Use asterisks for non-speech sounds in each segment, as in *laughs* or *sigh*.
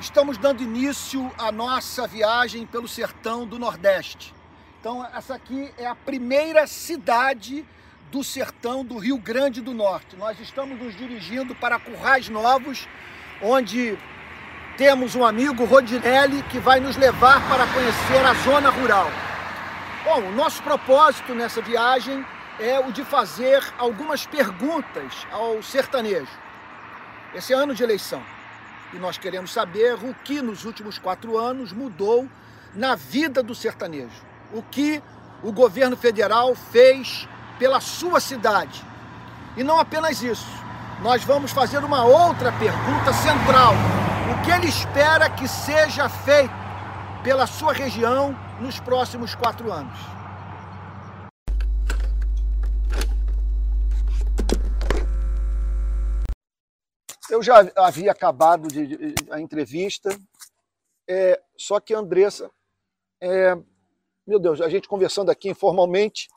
Estamos dando início à nossa viagem pelo sertão do Nordeste. Então, essa aqui é a primeira cidade do sertão do Rio Grande do Norte. Nós estamos nos dirigindo para Currais Novos, onde temos um amigo, Rodinelli, que vai nos levar para conhecer a zona rural. Bom, o nosso propósito nessa viagem é o de fazer algumas perguntas ao sertanejo. Esse é ano de eleição e nós queremos saber o que nos últimos quatro anos mudou na vida do sertanejo. O que o governo federal fez pela sua cidade. E não apenas isso, nós vamos fazer uma outra pergunta central. O que ele espera que seja feito pela sua região nos próximos quatro anos? Eu já havia acabado de, de, a entrevista, é, só que a Andressa, é, meu Deus, a gente conversando aqui informalmente,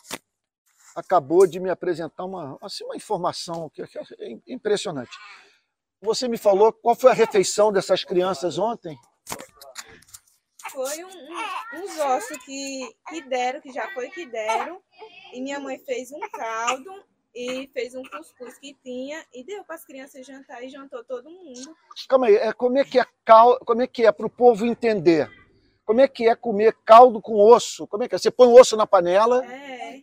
acabou de me apresentar uma, assim, uma informação que, que é impressionante. Você me falou qual foi a refeição dessas crianças ontem? Foi um, um, uns ossos que, que deram, que já foi que deram, e minha mãe fez um caldo e fez um cuscuz que tinha e deu para as crianças jantar e jantou todo mundo. Calma aí, é, como é que é cal, como é que é para o povo entender? Como é que é comer caldo com osso? Como é que é? Você põe o osso na panela? É.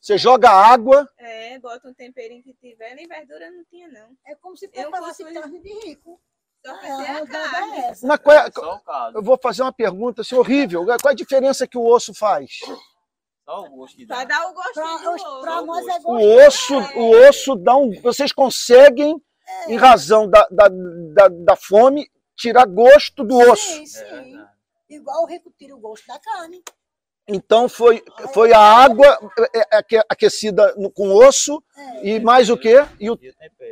Você joga água? É, bota um temperinho que tiver, nem verdura não tinha não. É como se preparasse cuscuz... carne de rico. Só é, a carne. É Mas qual é, eu vou fazer uma pergunta assim, horrível. Qual é a diferença que o osso faz? Só o gosto que dá. Vai dar o gosto pra, do osso. Pra nós é. O osso, é. o osso dá um. Vocês conseguem, é. em razão da, da, da, da, fome, tirar gosto do osso. Sim, sim. É Igual o rico tira o gosto da carne. Então foi, foi a água é, é, aquecida com osso é, e mais o quê? E o,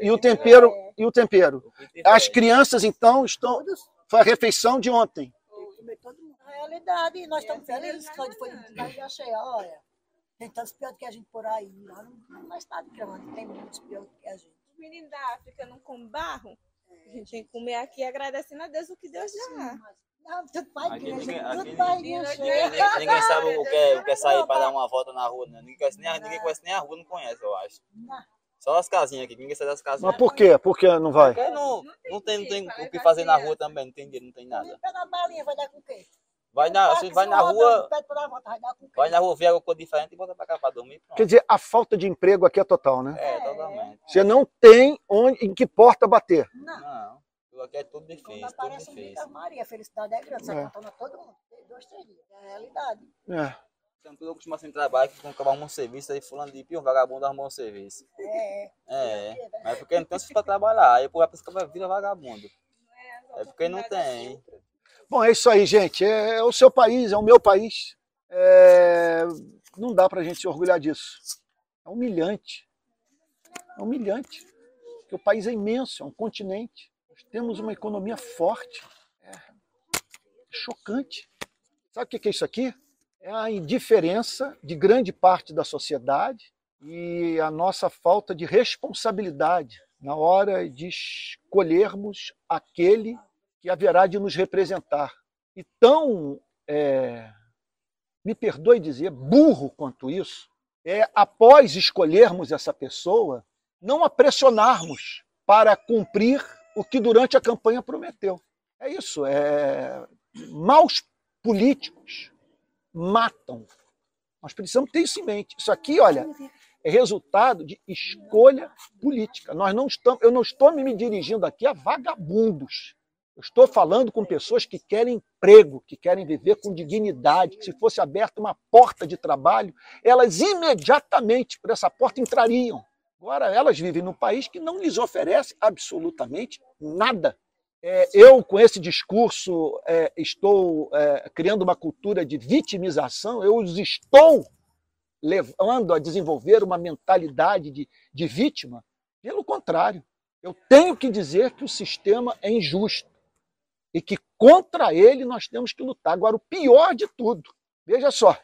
e o tempero. E o tempero. As crianças, então, estão. Foi a refeição de ontem realidade. E nós estamos felizes que nós foi de achei, olha, tem tantos piores que a gente por aí. Lá no, no estado grande tem muitos piores que a gente. Os meninos da África não comem barro? É. A gente tem que comer aqui agradecendo a Deus o que Deus dá. Não, tudo igreja, ninguém, tudo para igreja. Ninguém, ninguém sabe o que é, o que é sair para dar uma volta na rua, né? Ninguém conhece, nem, ninguém conhece nem a rua, não conhece, eu acho. Não. Só as casinhas aqui, ninguém sai das casinhas. Mas por quê? Por que não vai? Porque não, não, tem, não tem o que fazer na rua também, não tem dinheiro, não tem nada. Pela balinha vai dar com o quê? Vai na, você vai na rua, vai na rua ver alguma coisa diferente e volta para cá para dormir. Pronto. Quer dizer, a falta de emprego aqui é total, né? É, totalmente. Você não tem onde, em que porta bater. Não. Não. Aqui é tudo difícil, tudo difícil. Maria, a felicidade é grande, você é. contando todo mundo. Dois, três dias, é a realidade. É. Então, eu costumo assim trabalho, que quando acabar um serviço, aí fulano de pior, um vagabundo arrumou um serviço. É. É, mas é porque não tem se para trabalhar, aí o povo vai vira vagabundo. É porque não tem. Bom, é isso aí, gente. É, é o seu país, é o meu país. É... Não dá para a gente se orgulhar disso. É humilhante. É humilhante. Porque o país é imenso, é um continente. Nós temos uma economia forte. É chocante. Sabe o que é isso aqui? É a indiferença de grande parte da sociedade e a nossa falta de responsabilidade na hora de escolhermos aquele que haverá de nos representar. E tão, é, me perdoe dizer, burro quanto isso, é, após escolhermos essa pessoa, não a pressionarmos para cumprir o que durante a campanha prometeu. É isso, é, maus políticos matam. Nós precisamos ter isso em mente. Isso aqui, olha, é resultado de escolha política. Nós não estamos, eu não estou me dirigindo aqui a vagabundos. Eu estou falando com pessoas que querem emprego, que querem viver com dignidade, que se fosse aberta uma porta de trabalho, elas imediatamente por essa porta entrariam. Agora, elas vivem num país que não lhes oferece absolutamente nada. É, eu, com esse discurso, é, estou é, criando uma cultura de vitimização, eu os estou levando a desenvolver uma mentalidade de, de vítima. Pelo contrário, eu tenho que dizer que o sistema é injusto e que contra ele nós temos que lutar. Agora, o pior de tudo, veja só,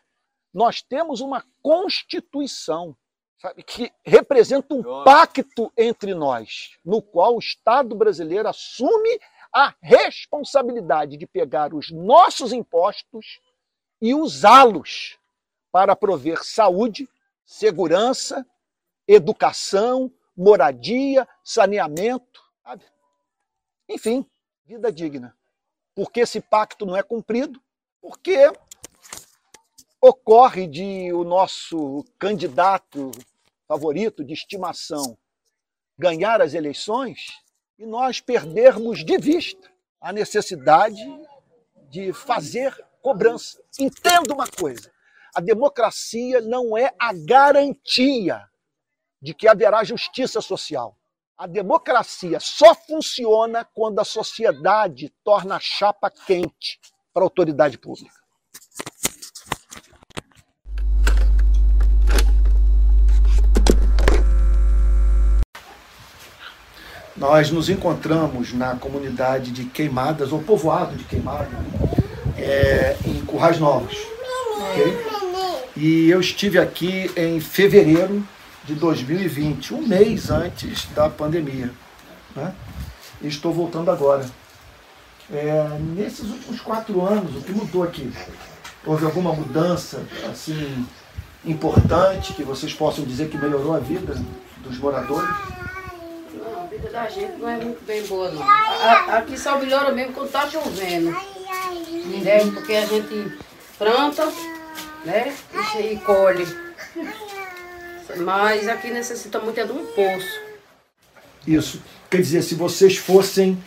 nós temos uma Constituição sabe, que representa um pacto entre nós, no qual o Estado brasileiro assume a responsabilidade de pegar os nossos impostos e usá-los para prover saúde, segurança, educação, moradia, saneamento, sabe? enfim, vida digna. Porque esse pacto não é cumprido, porque ocorre de o nosso candidato favorito de estimação ganhar as eleições e nós perdermos de vista a necessidade de fazer cobrança. Entenda uma coisa: a democracia não é a garantia de que haverá justiça social. A democracia só funciona quando a sociedade torna a chapa quente para a autoridade pública. Nós nos encontramos na comunidade de Queimadas, ou povoado de Queimadas, é, em Currais Novos. Okay? E eu estive aqui em fevereiro de 2020, um mês antes da pandemia. Né? E estou voltando agora. É, nesses últimos quatro anos, o que mudou aqui? Houve alguma mudança assim importante que vocês possam dizer que melhorou a vida dos moradores? Não, a vida da gente não é muito bem boa, não. A, aqui só melhora mesmo quando está chovendo. Né? Porque a gente planta, né? E colhe. Mas aqui necessita muito é de um poço. Isso. Quer dizer, se vocês fossem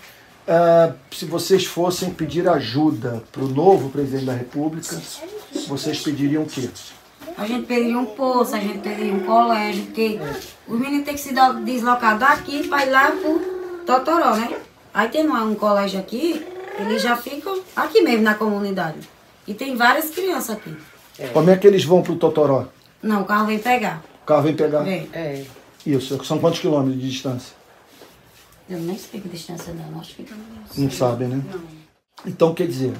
uh, se vocês fossem pedir ajuda para o novo presidente da República, vocês pediriam o quê? A gente pediria um poço, a gente pediria um colégio, porque os meninos têm que se deslocar daqui para ir lá para Totoró, né? Aí tem um colégio aqui, eles já ficam aqui mesmo na comunidade. E tem várias crianças aqui. É. Como é que eles vão para o Totoró? Não, o carro vem pegar. O carro vem pegar? Vem. É. Isso, são quantos quilômetros de distância? Eu nem sei que distância não, acho que não, não sabem, né? Não. Então, quer dizer,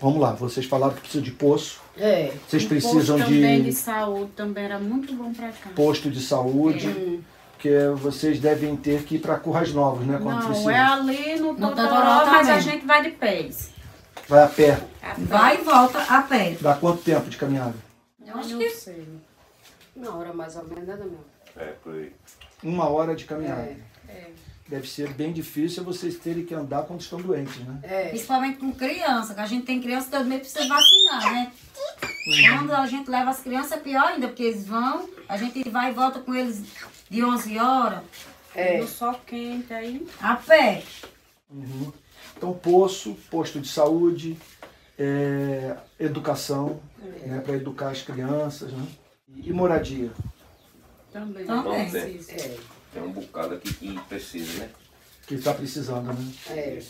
vamos lá, vocês falaram que precisa de poço. É. Vocês precisam posto de. também de saúde também era muito bom para cá. Posto de saúde. É. Porque vocês devem ter que ir para Curras Novas, né? Quando não, precisa. é ali no, no Totoró, mas a gente vai de pés. Vai a pé. a pé. Vai e volta a pé. Dá quanto tempo de caminhada? Eu acho que. Sei. Uma hora mais ou menos, nada mesmo. É, por aí. Uma hora de caminhada. É, é. Deve ser bem difícil vocês terem que andar quando estão doentes, né? É. Principalmente com criança, que a gente tem criança também precisa vacinar, né? Uhum. Quando a gente leva as crianças é pior ainda, porque eles vão, a gente vai e volta com eles de 11 horas. É. No sol quente aí. A pé. Uhum. Então, poço, posto de saúde, é, educação, é. né, para educar as crianças, né? E moradia? Também. Também. Também. É. Tem um bocado aqui que precisa, né? Que está precisando, né? É.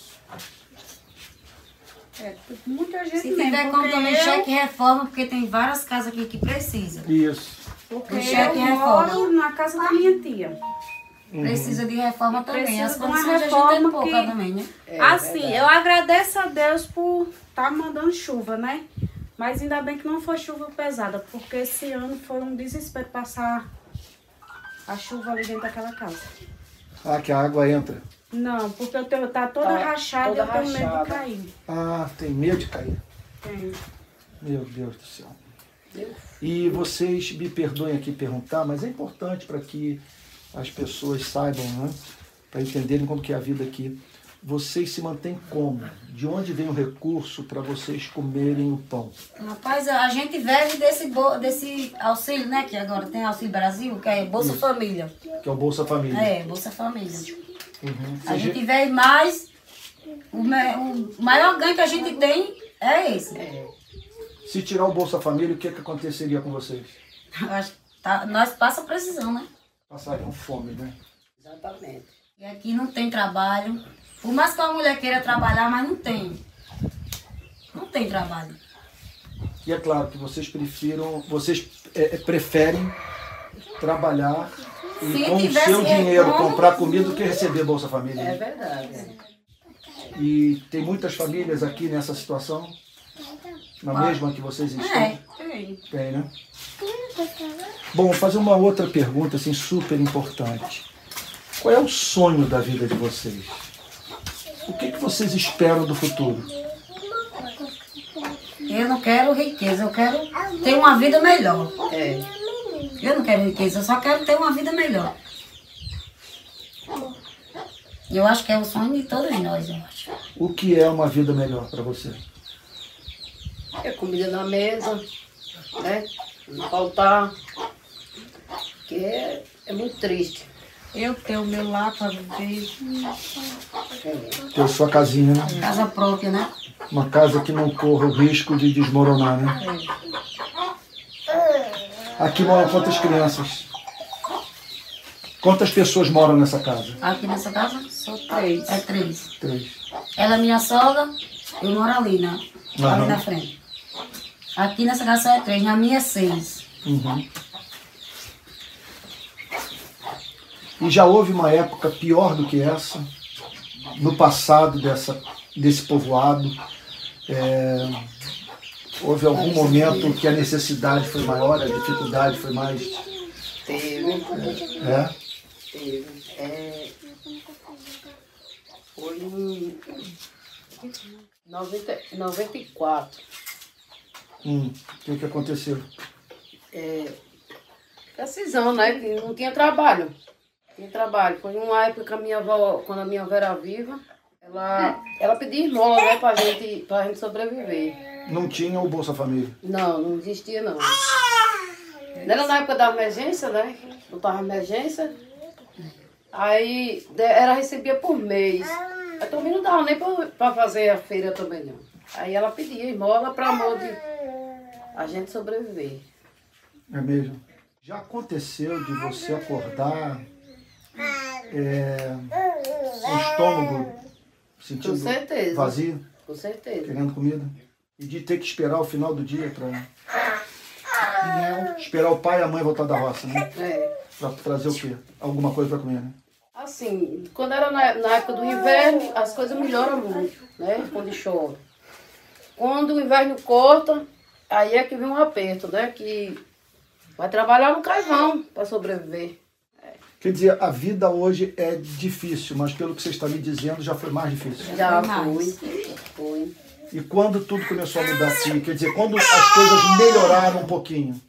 É, muita gente Se tiver como também eu- cheque reforma, porque tem várias casas aqui que precisam. Isso. Porque Um eu cheque reforma. moro na casa da minha tia. Precisa de reforma também. Precisa As de uma condições a gente é reforma pouca que- também, né? É, assim, verdade. eu agradeço a Deus por estar mandando chuva, né? Mas ainda bem que não foi chuva pesada, porque esse ano foi um desespero passar a chuva ali dentro daquela casa. Ah, que a água entra. Não, porque eu tenho, tá toda Tá rachada e eu toda tenho medo rachada. de cair. Ah, tem medo de cair. Tenho. Meu Deus do céu. E vocês me perdoem aqui perguntar, mas é importante para que as pessoas saibam, né? Para entenderem como que é a vida aqui. Vocês se mantêm como? De onde vem o recurso para vocês comerem o pão? Rapaz, a gente vive desse, desse auxílio, né? Que agora tem Auxílio Brasil, que é Bolsa Família. Que é o Bolsa Família. É, Bolsa Família. Uhum. A gente vive mais. O, o maior ganho que a gente tem é esse. Se tirar o Bolsa Família, o que, que aconteceria com vocês? Tá- nós passa precisão, né? Passariam fome, né? Exatamente. E aqui não tem trabalho. Por mais que a mulher queira trabalhar, mas não tem. Não tem trabalho. E é claro que vocês prefiram, vocês é, é, preferem trabalhar e Se com o seu dinheiro retorno- comprar comida do que receber Bolsa Família. É verdade. E tem muitas famílias aqui nessa situação? Na mesma que vocês estão? É, tem. Tem, né? Bom, vou fazer uma outra pergunta assim super importante. Qual é o sonho da vida de vocês? O que, que vocês esperam do futuro? Eu não quero riqueza, eu quero ter uma vida melhor. É. Eu não quero riqueza, eu só quero ter uma vida melhor. Eu acho que é o sonho de todos nós, eu acho. O que é uma vida melhor para você? É comida na mesa, né? Não faltar. Que é, é muito triste. Eu tenho o meu lar para viver, Ter sua casinha, né? casa própria, né? Uma casa que não corra o risco de desmoronar, né? Aqui moram quantas crianças? Quantas pessoas moram nessa casa? Aqui nessa casa Só três. é três. Três. Ela é minha sogra, eu moro ali, né? Aham. Ali na frente. Aqui nessa casa só é três, na minha é seis. Uhum. E já houve uma época pior do que essa, no passado dessa, desse povoado? É, houve algum momento que a necessidade foi maior, a dificuldade foi mais. Teve. É? Teve. É, foi em 90, 94. Hum, o que, que aconteceu? É, decisão, né? Que não tinha trabalho. Tinha trabalho. Foi uma época que a minha avó, quando a minha avó era viva, ela, ela pedia esmola, né, pra gente, pra gente sobreviver. Não tinha o Bolsa Família. Não, não existia não. Não Era na época da emergência, né? Não tava emergência. Aí era recebia por mês. Aí também não dava nem pra, pra fazer a feira também não. Aí ela pedia esmola pra amor de a gente sobreviver. É mesmo? Já aconteceu de você acordar é, o estômago sentindo Com certeza. vazio, Com certeza. querendo comida? E de ter que esperar o final do dia para esperar o pai e a mãe voltar da roça, né? É. Pra trazer o quê? Alguma coisa para comer, né? Assim, quando era na, na época do inverno, as coisas melhoram muito, né? Quando chove. Quando o inverno corta, aí é que vem um aperto, né? Que vai trabalhar no carvão para sobreviver. Quer dizer, a vida hoje é difícil, mas pelo que você está me dizendo, já foi mais difícil. Já foi mais. foi. Foi. E quando tudo começou a mudar aqui, quer dizer, quando as coisas melhoraram um pouquinho,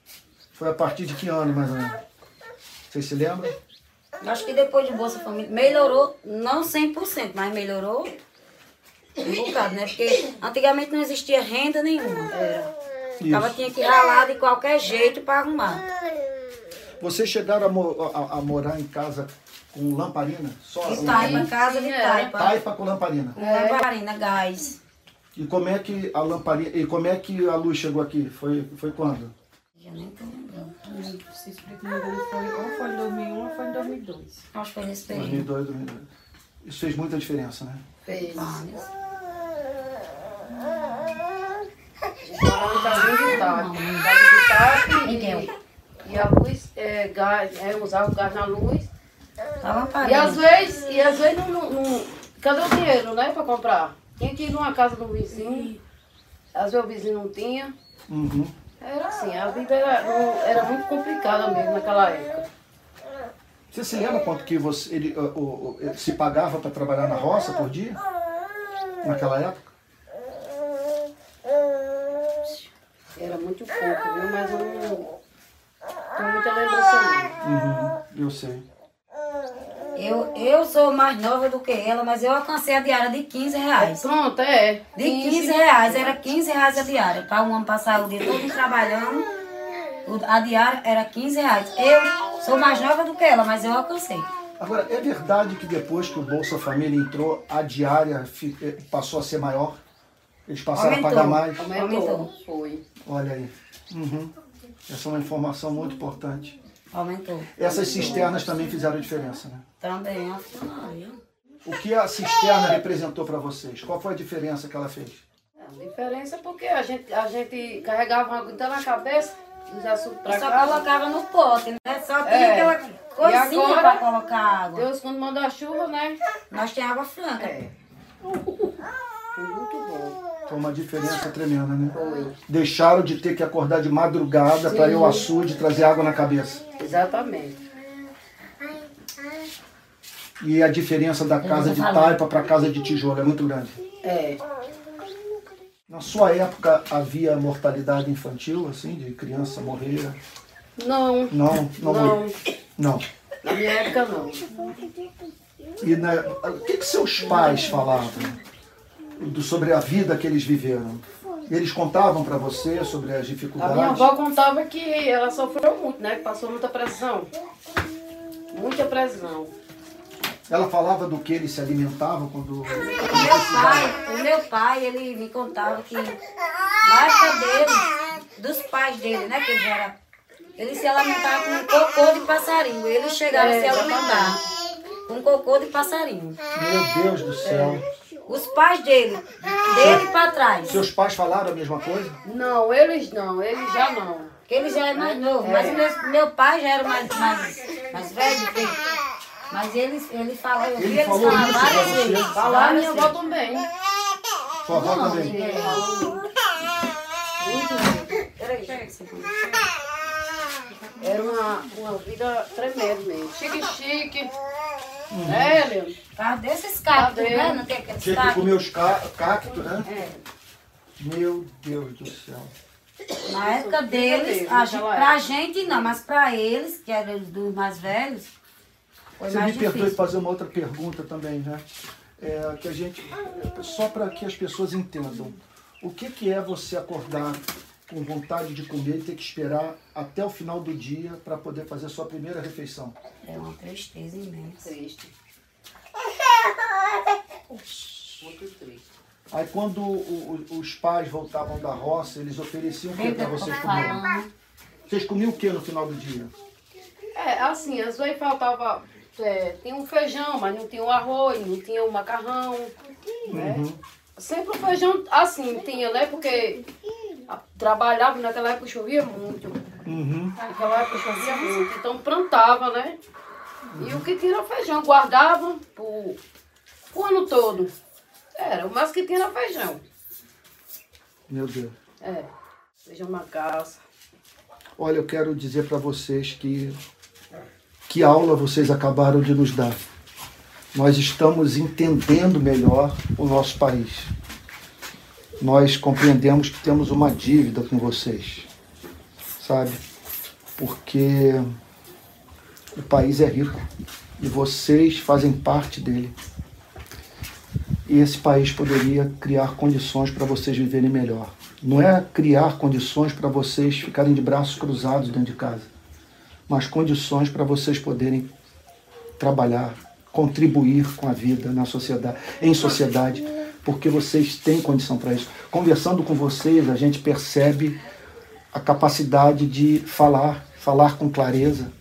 foi a partir de que ano, mais ou menos? Vocês se lembram? Acho que depois de Bolsa Família melhorou, não 100%, mas melhorou um bocado, né? Porque antigamente não existia renda nenhuma. Era. Ficava Isso. tinha que ralar de qualquer jeito para arrumar. Vocês chegaram a, mo- a- a morar em casa com lamparina? Só De taipa, casa de é. taipa. Taipa com lamparina. Lamparina, gás. E como é que a lamparina, e como é que a luz chegou aqui? Foi, foi quando? Já nem tô lembrando. Se explica, foi, ou foi em 2001 ou foi em 2002. Acho que foi nesse período. 2002, 2002. Isso fez muita diferença, né? Fez. Em casinha de taco. Casa de taco Miguel. e, e a luz, é, gás, é, usava o gás na luz. A E às vezes, e às vezes não, não, não- cadê o dinheiro, né, pra comprar? Tinha que ir numa casa do vizinho, às vezes o vizinho não tinha. Uhum. Era assim, a vida era, não- era muito complicada mesmo naquela época. Você se lembra quanto que você, ele, o- o- o- se pagava para trabalhar na roça por dia? Naquela época? Era muito pouco, viu? Mas eu não tenho muita lembrança não. Uhum, eu sei. Eu, eu sou mais nova do que ela, mas eu alcancei a diária de 15 reais. Pronto, é. De 15 reais, era 15 reais a diária. Para um homem passar o dia todo trabalhando, a diária era 15 reais. Eu sou mais nova do que ela, mas eu alcancei. Agora, é verdade que depois que o Bolsa Família entrou, a diária eh, passou a ser maior? Eles passaram Aumentou. a pagar mais? Aumentou. Aumentou. Foi. Olha aí. Uhum. Essa é uma informação muito importante. Aumentou. Essas cisternas também fizeram diferença, né? Também, afinal, viu? O que a cisterna representou para vocês? Qual foi a diferença que ela fez? A diferença é porque a gente, a gente carregava uma aguenta na cabeça, os açúcar pra Só casa. colocava no pote, né? Só tinha É. aquela coisinha agora? para colocar água. Deus quando manda a chuva, né? Nós tínhamos água franca. É. Foi muito bom. Foi uma diferença tremenda, né? Foi. Deixaram de ter que acordar de madrugada para ir ao açude e trazer água na cabeça. Exatamente. E a diferença da casa de taipa para casa de tijolo é muito grande. É. Na sua época havia mortalidade infantil, assim, de criança morrer? Não, Não, não, não. Não. Na minha época não. E na, o que, que seus pais falavam do- sobre a vida que eles viveram? Eles contavam para você sobre as A dificuldades? minha avó contava que ela sofreu muito, né? Que passou muita pressão. Muita pressão. Ela falava do que eles se alimentavam quando. O meu pai, o meu pai, ele me contava que época dele, dos pais dele, né, que ele era, ele se alimentava com cocô de passarinho. Ele chegava É, a se alimentar com cocô de passarinho. Meu Deus do céu. Os pais dele, dele pra trás. Seus pais falaram a mesma coisa? Não, eles não, eles já não. Porque ele já é mais novo, mas o meu, meu pai já era mais, mais, mais velho que. Mas ele, ele falou, eu vi Ele eles falou falar várias você? vezes. Falar várias minha avó também. Sua avó também. É. Era uma, uma vida tremenda mesmo. Chique, chique. É, Leandro? Tá desses cactos, Cadê? né? Não tem aqueles Tinha que cactos. comer os ca cactos, né? É. Meu Deus do céu. Na época deles, a gente, pra gente não, mas pra eles, que eram os dos mais velhos, foi Você me mais perdoe difícil. fazer uma outra pergunta também, né? É, que a gente, só para que as pessoas entendam. O que, que é você acordar com vontade de comer e ter que esperar até o final do dia para poder fazer a sua primeira refeição? É uma tristeza imensa. Triste. Muito triste. Aí quando o- o- os pais voltavam da roça, eles ofereciam o que para vocês comerem? Vocês comiam o que no final do dia? É, assim, às vezes faltava. é, tinha um feijão, mas não tinha um arroz, não tinha um macarrão. Né? Uhum. Sempre o feijão, assim, tinha, né? Porque trabalhava, naquela época chovia muito. Uhum. Naquela época chovia muito. Então plantava, né? E o que tinha era feijão, guardava pro, o ano todo. Era, o mais que tinha era feijão. Meu Deus. É, feijão na caça. Olha, eu quero dizer para vocês que que aula vocês acabaram de nos dar. Nós estamos entendendo melhor o nosso país. Nós compreendemos que temos uma dívida com vocês, sabe? Porque o país é rico e vocês fazem parte dele. E esse país poderia criar condições para vocês viverem melhor. Não é criar condições para vocês ficarem de braços cruzados dentro de casa, mas condições para vocês poderem trabalhar, contribuir com a vida na sociedade, em sociedade, porque vocês têm condição para isso. Conversando com vocês, a gente percebe a capacidade de falar, falar com clareza,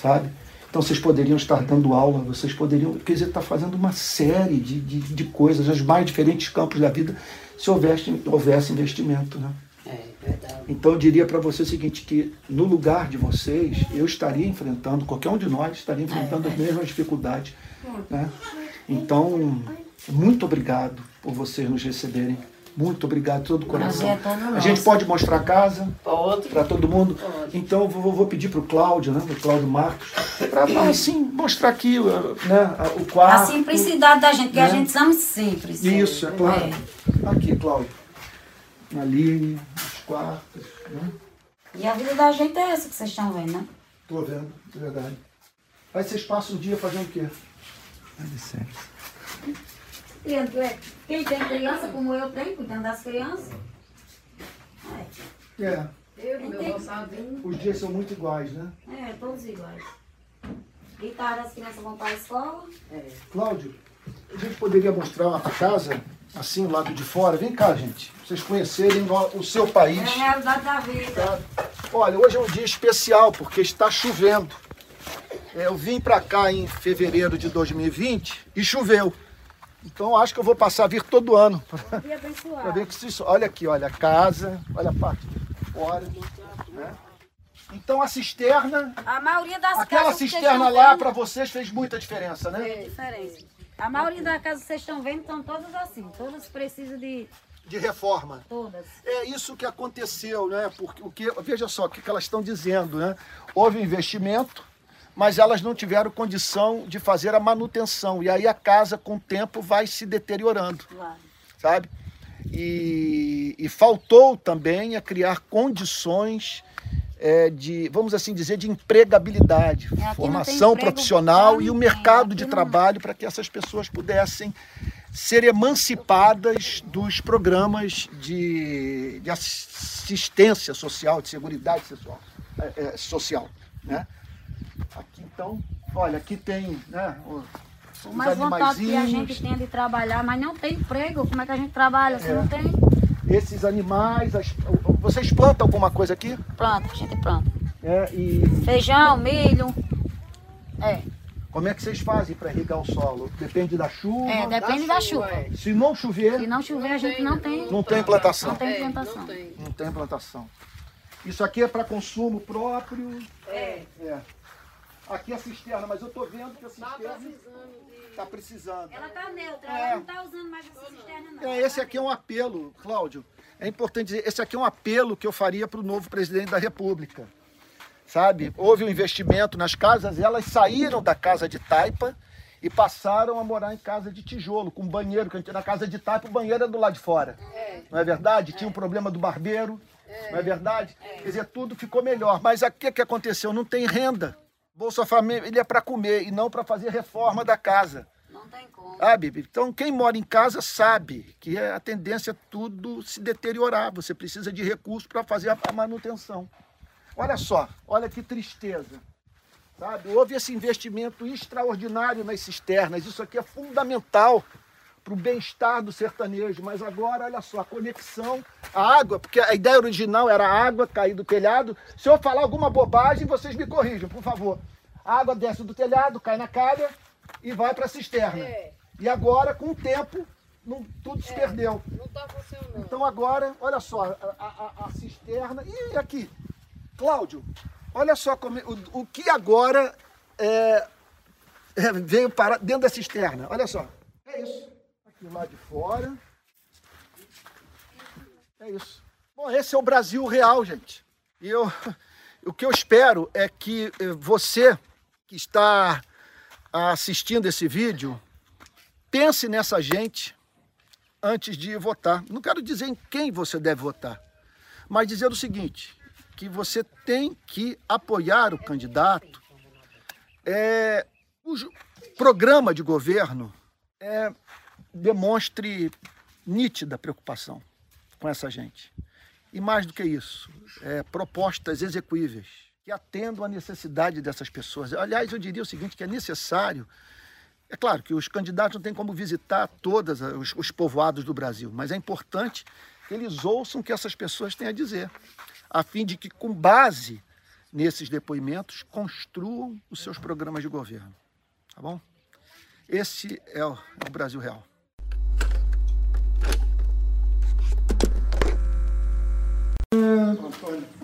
sabe? Então vocês poderiam estar dando aula, vocês poderiam, quer dizer, estar fazendo uma série de, de, de coisas, nos mais diferentes campos da vida, se houvesse, houvesse investimento, né? É, verdade. Então eu diria para você o seguinte, que no lugar de vocês, eu estaria enfrentando, qualquer um de nós estaria enfrentando as mesmas dificuldades. Né? Então, muito obrigado por vocês nos receberem. Muito obrigado de todo o coração. É A gente pode mostrar a casa para todo mundo. Pode. Então eu vou, vou pedir para o Cláudio, né, o Cláudio Marcos, para *coughs* assim mostrar aqui uh, né, o A quarto. simplicidade da gente, porque a né? gente somos simples. Isso, é claro. É. Aqui, Cláudio. Ali, os quartos. Né? E a vida da gente é essa que vocês estão vendo, né? Tô vendo, é verdade. Aí vocês passam o dia fazendo o quê? Dá licença. Quem tem criança como eu tenho, cuidando das crianças. É, Eu e meu roçadinho. os dias são muito iguais, né? É, todos iguais. E tarde as crianças vão para a escola. É. Cláudio, a gente poderia mostrar a casa, assim, o lado de fora? Vem cá, gente. Pra vocês conhecerem o seu É país. a realidade da vida. Tá? Olha, hoje é um dia especial porque está chovendo. É, Eu vim para cá em fevereiro de 2020 e choveu. Então acho que eu vou passar a vir todo ano. E. Pra ver que isso, olha aqui, olha a casa, olha a parte de fora. Né? Então a cisterna, A maioria das aquela cisterna lá para vocês fez muita diferença, né? É diferente. A maioria das casas que vocês estão vendo estão todas assim. Todas precisam de. De reforma. Todas. É isso que aconteceu, né? Porque o que, veja só o que que elas estão dizendo, né? Houve investimento, mas elas não tiveram condição de fazer a manutenção. E aí a casa, com o tempo, vai se deteriorando, sabe? E, e faltou também a criar condições é, de, vamos assim dizer, de empregabilidade, É, formação profissional e o mercado de aqui não- trabalho para que essas pessoas pudessem ser emancipadas dos programas de, de assistência social, de seguridade social, é, é, social, né? Então, olha, aqui tem, né, o- os mais vontade que a gente tem de trabalhar, mas não tem emprego. Como é que a gente trabalha se É. não tem? esses animais, as- vocês plantam alguma coisa aqui? Planta, a gente planta. É, e Feijão, milho. É, como é que vocês fazem para irrigar o solo? Depende da chuva? é depende da chuva. Se não chover, Se não chover, a gente não tem, não tem plantação. não tem É, plantação. não tem. Não tem plantação. Isso aqui é para consumo próprio. É. É. Aqui é a cisterna, mas eu tô vendo que a cisterna está precisando. Ela tá neutra, É. ela não tá usando mais essa cisterna, não. É, esse aqui é um apelo, Cláudio. É importante dizer, esse aqui é um apelo que eu faria para o novo presidente da República. Sabe? Houve um investimento nas casas, elas saíram da casa de taipa e passaram a morar em casa de tijolo, com banheiro, que na casa de taipa o banheiro é do lado de fora. Não é verdade? Tinha um problema do barbeiro, não é verdade? Quer dizer, tudo ficou melhor. Mas aqui o que aconteceu? Não tem renda. Bolsa Família é para comer e não para fazer reforma da casa. Não tem como. Sabe? Então, quem mora em casa sabe que é a tendência é tudo se deteriorar. Você precisa de recursos para fazer a a manutenção. Olha só, olha que tristeza. Sabe? Houve esse investimento extraordinário nas cisternas. Isso aqui é fundamental para o bem-estar do sertanejo. Mas agora, olha só, a conexão, a água, porque a ideia original era a água cair do telhado. Se eu falar alguma bobagem, vocês me corrijam, por favor. A água desce do telhado, cai na calha e vai para a cisterna. É. E agora, com o tempo, não- tudo se perdeu. Não tá funcionando. Então agora, olha só, a, a- a cisterna. E aqui, Cláudio, olha só como, o, o que agora é, é, *laughs* veio para dentro da cisterna. Olha só. É isso. Aqui lá de fora. É isso. Bom, esse é o Brasil real, gente. E eu, *laughs* o que eu espero é que eh, você que está assistindo esse vídeo pense nessa gente antes de votar. Não quero dizer em quem você deve votar, mas dizer o seguinte: que você tem que apoiar o candidato é, cujo programa de governo é, demonstre nítida preocupação com essa gente. E mais do que isso, é, propostas execuíveis que atendam à necessidade dessas pessoas. Aliás, eu diria o seguinte, que é necessário é claro que os candidatos não têm como visitar todos os, os povoados do Brasil, mas é importante que eles ouçam o que essas pessoas têm a dizer, a fim de que, com base nesses depoimentos, construam os seus programas de governo. Tá bom? Esse é o, é o Brasil real.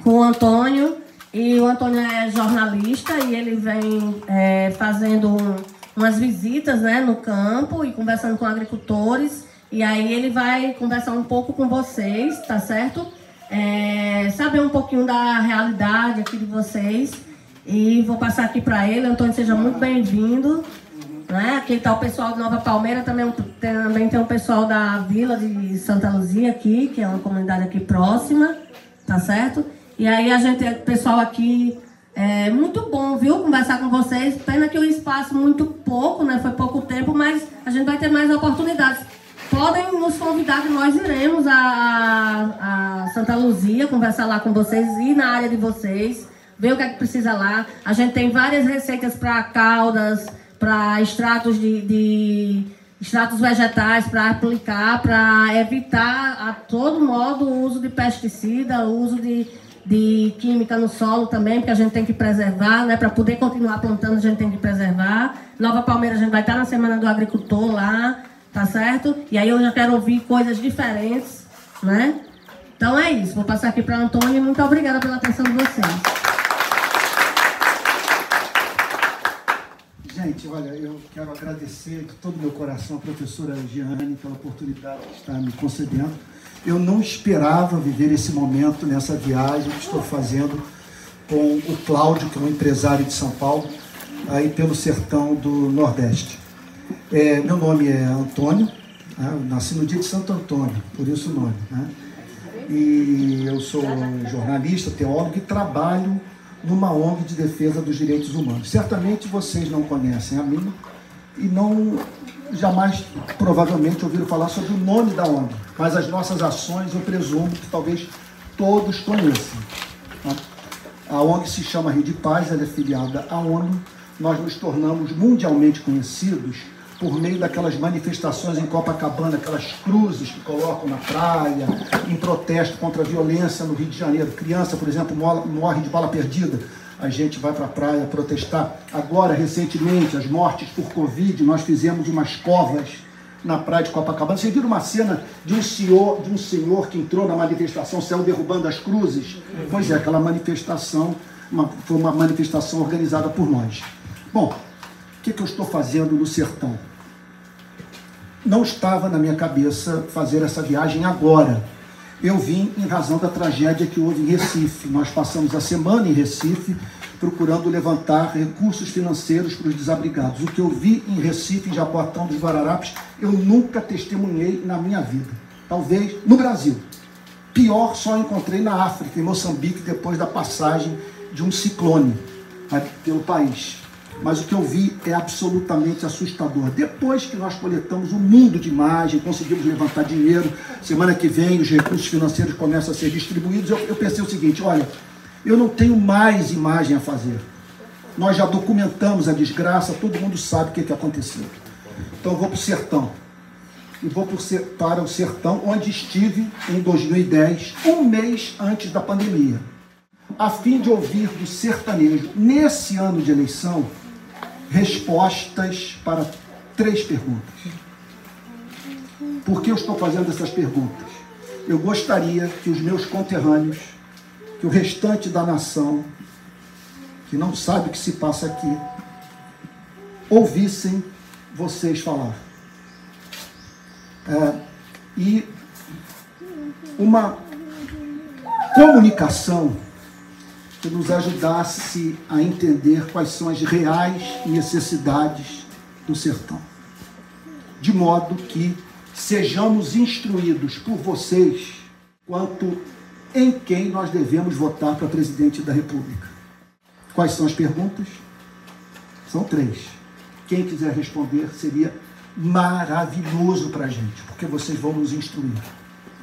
Com o Antônio. E o Antônio é jornalista e ele vem é, fazendo um- umas visitas né, no campo e conversando com agricultores. E aí ele vai conversar um pouco com vocês, tá certo? É, saber um pouquinho da realidade aqui de vocês. E vou passar aqui para ele. Antônio, seja muito bem-vindo. Né? Aqui está o pessoal de Nova Palmeira, também, também tem o pessoal da Vila de Santa Luzia aqui, que é uma comunidade aqui próxima, tá certo? E aí a gente, pessoal aqui, é muito bom, viu, conversar com vocês. Pena que o espaço muito pouco, né? Foi pouco tempo, mas a gente vai ter mais oportunidades. Podem nos convidar que nós iremos a, a Santa Luzia conversar lá com vocês e na área de vocês, ver o que é que precisa lá. A gente tem várias receitas para caldas, para extratos de, de extratos vegetais para aplicar, para evitar a todo modo o uso de pesticida, o uso de, de química no solo também, porque a gente tem que preservar, né? Para poder continuar plantando, a gente tem que preservar. Nova Palmeira, a gente vai estar na Semana do Agricultor lá, tá certo? E aí eu já quero ouvir coisas diferentes, né? Então é isso. Vou passar aqui para Antônio e muito obrigada pela atenção de vocês. Gente, olha, eu quero agradecer de todo meu coração a professora Giane pela oportunidade que está me concedendo. Eu não esperava viver esse momento nessa viagem que estou fazendo com o Cláudio, que é um empresário de São Paulo. aí pelo sertão do Nordeste. É, meu nome é Antônio, né? nasci no dia de Santo Antônio, por isso o nome. Né? E eu sou jornalista, teólogo e trabalho numa ONG de defesa dos direitos humanos. Certamente vocês não conhecem a mim e não jamais provavelmente ouviram falar sobre o nome da ONG, mas as nossas ações eu presumo que talvez todos conheçam. A ONG se chama Rede Paz, ela é filiada à ONU. Nós nos tornamos mundialmente conhecidos por meio daquelas manifestações em Copacabana, aquelas cruzes que colocam na praia, em protesto contra a violência no Rio de Janeiro. Criança, por exemplo, morre de bala perdida. A gente vai para a praia protestar. Agora, recentemente, as mortes por Covid, nós fizemos umas covas na praia de Copacabana. Vocês viram uma cena de um senhor, de um senhor que entrou na manifestação, saiu derrubando as cruzes? Pois é, aquela manifestação uma, foi uma manifestação organizada por nós. Bom, que, que eu estou fazendo no sertão? Não estava na minha cabeça fazer essa viagem agora. Eu vim em razão da tragédia que houve em Recife. Nós passamos a semana em Recife procurando levantar recursos financeiros para os desabrigados. O que eu vi em Recife, em Jaboatão dos Guararapes, eu nunca testemunhei na minha vida. Talvez no Brasil. Pior só encontrei na África, em Moçambique, depois da passagem de um ciclone pelo país mas o que eu vi é absolutamente assustador. Depois que nós coletamos um mundo de imagem, conseguimos levantar dinheiro, semana que vem os recursos financeiros começam a ser distribuídos, eu, eu pensei o seguinte: olha, eu não tenho mais imagem a fazer. Nós já documentamos a desgraça, todo mundo sabe o que, que aconteceu. Então eu vou para o sertão. E vou para o sertão, onde estive em 2010, um mês antes da pandemia, a fim de ouvir do sertanejo, nesse ano de eleição, respostas para três perguntas. Por que eu estou fazendo essas perguntas? Eu gostaria que os meus conterrâneos, que o restante da nação, que não sabe o que se passa aqui, ouvissem vocês falar. É, e uma comunicação que nos ajudasse a entender quais são as reais necessidades do sertão. De modo que sejamos instruídos por vocês quanto em quem nós devemos votar para presidente da República. Quais são as perguntas? São três. Quem quiser responder seria maravilhoso para a gente, porque vocês vão nos instruir.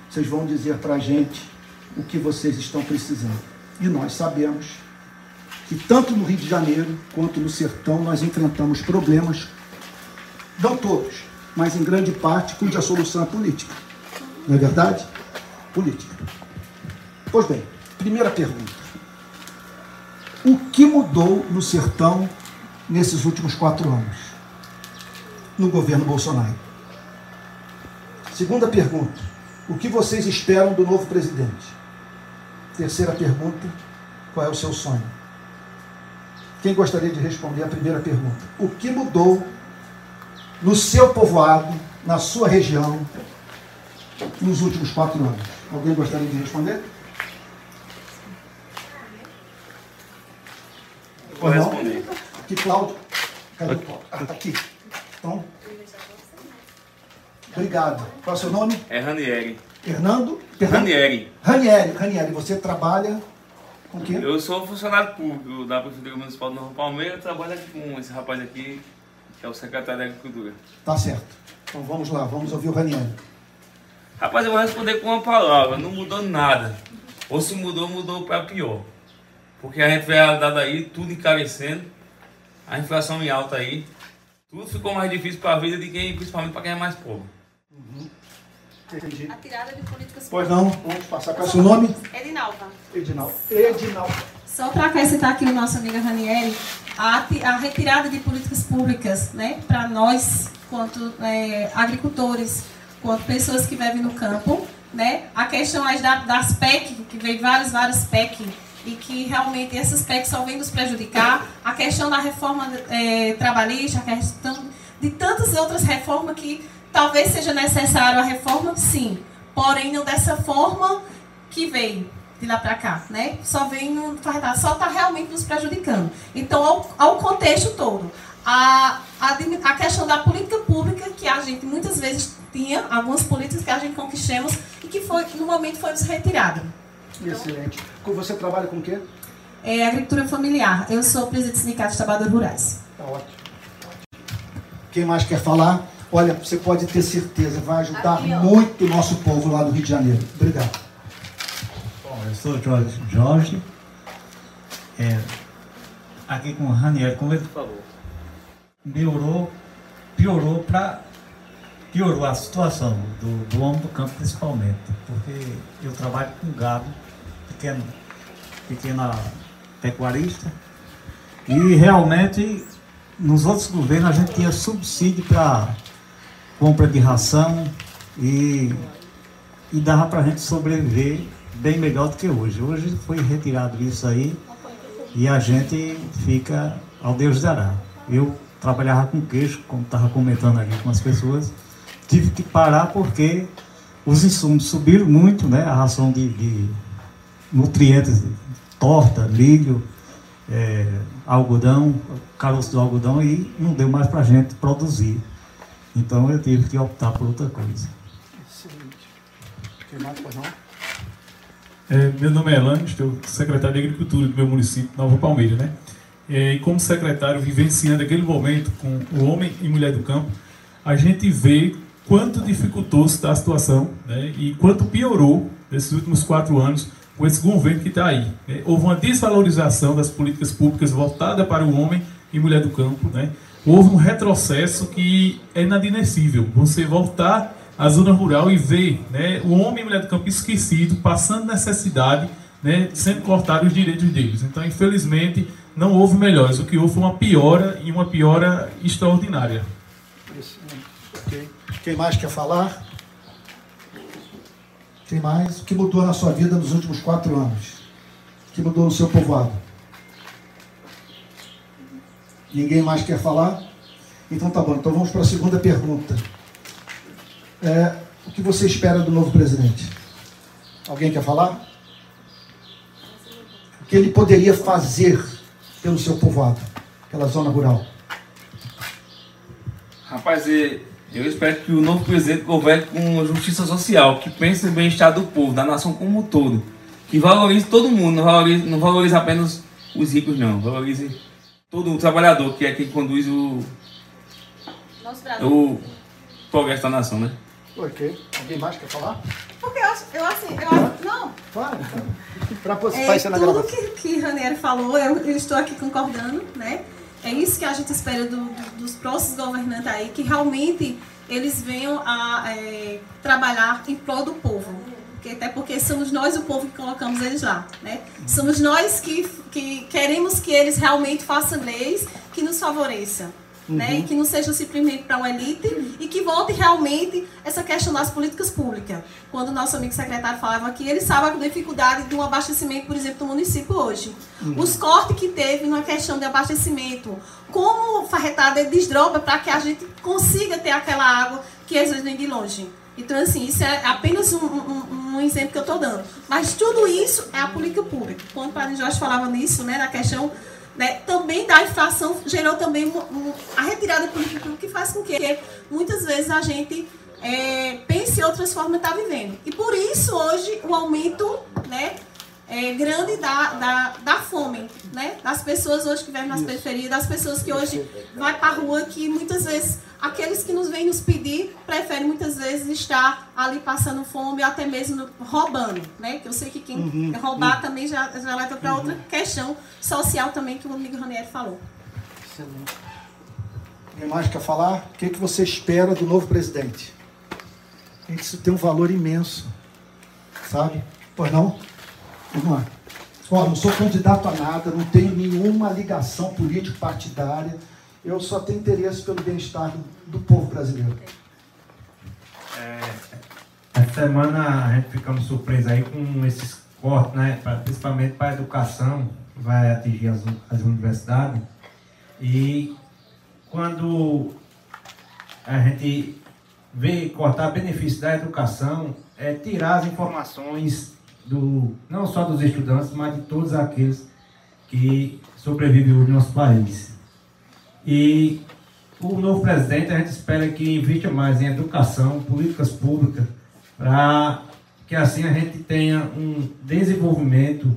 Vocês vão dizer para a gente o que vocês estão precisando. E nós sabemos que tanto no Rio de Janeiro quanto no sertão nós enfrentamos problemas, não todos, mas em grande parte cuja solução é política. Não é verdade? Política. Pois bem, primeira pergunta. O que mudou no sertão nesses últimos quatro anos? No governo Bolsonaro. Segunda pergunta. O que vocês esperam do novo presidente? Terceira pergunta: qual é o seu sonho? Quem gostaria de responder a primeira pergunta? O que mudou no seu povoado, na sua região, nos últimos quatro anos? Alguém gostaria de responder? Vou responder. Aqui, Cláudio. Cadê o Cláudio? Ah, tá aqui. Então, obrigado. Qual é o seu nome? É Ranieri. Fernando? Ranieri. Ranieri. Ranieri, você trabalha com o quê? Eu sou funcionário público da Prefeitura Municipal do Novo Palmeiras, trabalho aqui com esse rapaz aqui, que é o secretário da Agricultura. Tá certo. Então vamos lá, vamos ouvir o Ranieri. Rapaz, eu vou responder com uma palavra, não mudou nada. Ou se mudou, mudou para pior. Porque a gente vê a dada aí, tudo encarecendo, a inflação em alta aí, tudo ficou mais difícil para a vida de quem, principalmente para quem é mais pobre. Uhum. Entendi. A tirada de políticas Pois não, vamos passar. Qual é o seu nome? Edinalva. Edinalva. Edinalva. Só para acrescentar aqui o nosso amigo Ranieri, a, a retirada de políticas públicas, né, para nós, quanto é, agricultores, quanto pessoas que vivem no campo, né, a questão da, das PEC, que vem várias, várias PEC, e que realmente essas PEC só vêm nos prejudicar, a questão da reforma é, trabalhista, a questão de tantas outras reformas que Talvez seja necessário a reforma, sim, porém não dessa forma que veio. de lá para cá, né? Só vem no, só está realmente nos prejudicando. Então, ao, ao contexto todo, a, a, a, questão da política pública, que a gente muitas vezes tinha, algumas políticas que a gente conquistamos e que foi, no momento foi nos retirada. Excelente. Você trabalha com o quê? É agricultura familiar. Eu sou presidente do Sindicato de Trabalhadores Rurais. Tá ótimo. Quem mais quer falar? Olha, você pode ter certeza, vai ajudar Aqui, muito o nosso povo lá do Rio de Janeiro. Obrigado. Bom, eu sou Jorge, Jorge é, aqui com o Raniel, como ele falou, melhorou, piorou para piorou a situação do, do homem do campo principalmente, porque eu trabalho com gado, pequeno, pequena pecuarista, e realmente nos outros governos a gente tinha subsídio para compra de ração e, e dava para a gente sobreviver bem melhor do que hoje. Hoje foi retirado isso aí e a gente fica ao Deus dará. Eu trabalhava com queijo, como estava comentando aqui com as pessoas, tive que parar porque os insumos subiram muito, né? A ração de, de nutrientes, torta, milho, é, algodão, caroço do algodão e não deu mais para a gente produzir. Então eu tive que optar por outra coisa. Excelente. Mais, não? É, meu nome é Elano, estou secretário de Agricultura do meu município, Nova Palmeira, né? É, e como secretário, vivenciando aquele momento com o homem e mulher do campo, a gente vê quanto dificultou está a situação né? e quanto piorou nesses últimos quatro anos com esse governo que está aí. Né? Houve uma desvalorização das políticas públicas voltada para o homem e mulher do campo, né? Houve um retrocesso que é inadmissível. Você voltar à zona rural e ver né, o homem e mulher do campo esquecido, passando necessidade, né, sendo cortados os direitos deles. Então, infelizmente, não houve melhores. O que houve foi uma piora e uma piora extraordinária. Okay. Quem mais quer falar? Quem mais? O que mudou na sua vida nos últimos quatro anos? O que mudou no seu povoado? Ninguém mais quer falar? Então tá bom, então vamos para a segunda pergunta. É, o que você espera do novo presidente? Alguém quer falar? O que ele poderia fazer pelo seu povoado, pela zona rural? Rapaz, eu espero que o novo presidente governe com justiça social, que pense no bem-estar do povo, da nação como um todo, que valorize todo mundo, não valorize, não valorize apenas os ricos, não, valorize todo o trabalhador, que é quem conduz o, o progresso da nação, né? Ok. Alguém mais quer falar? Porque eu, eu assim, eu não. Fala, Para é, ser na tudo que, que Ranieri falou, eu, eu, estou aqui concordando, né? É isso que a gente espera do, do, dos próximos governantes aí, que realmente eles venham a é, trabalhar em prol do povo até porque somos nós o povo que colocamos eles lá, né? Somos nós que, que queremos que eles realmente façam leis que nos favoreçam. Uhum. Né? E que não seja simplesmente para uma elite e que volte realmente essa questão das políticas públicas. Quando o nosso amigo secretário falava aqui, ele sabe a dificuldade de um abastecimento, por exemplo, do município hoje. Uhum. Os cortes que teve na questão de abastecimento, como farretada desdobra para que a gente consiga ter aquela água que às vezes vem de longe. Então, assim, isso é apenas um, um, um exemplo que eu estou dando. Mas tudo isso é a política pública. Quando o Padre Jorge falava nisso, né, na questão né, também da inflação, gerou também um, a retirada da política pública que faz com que muitas vezes a gente é, pense em outras formas de estar vivendo. E por isso, hoje, o aumento né, é, grande da, da, da fome, né? Das pessoas hoje que vivem nas periferias, das pessoas que hoje vai para a rua, que muitas vezes aqueles que nos vêm nos pedir preferem muitas vezes estar ali passando fome ou até mesmo roubando, né? Que eu sei que quem uhum, roubar uhum. também já, já leva para uhum. outra questão social também que o amigo Ranieri falou. Excelente. Alguém mais quer falar? O que, é que você espera do novo presidente? Isso tem um valor imenso, sabe? Pois não? Vamos lá. Ó, não sou candidato a nada, não tenho nenhuma ligação político-partidária. Eu só tenho interesse pelo bem-estar do, povo brasileiro. É, essa semana a gente ficamos surpresos aí com esses cortes, né? principalmente para a educação, que vai atingir as, as universidades. E quando a gente vê cortar benefícios da educação, é tirar as informações do, não só dos estudantes, mas de todos aqueles que sobrevivem no nosso país. E o novo presidente, a gente espera que invista mais em educação, políticas públicas, para que assim a gente tenha um desenvolvimento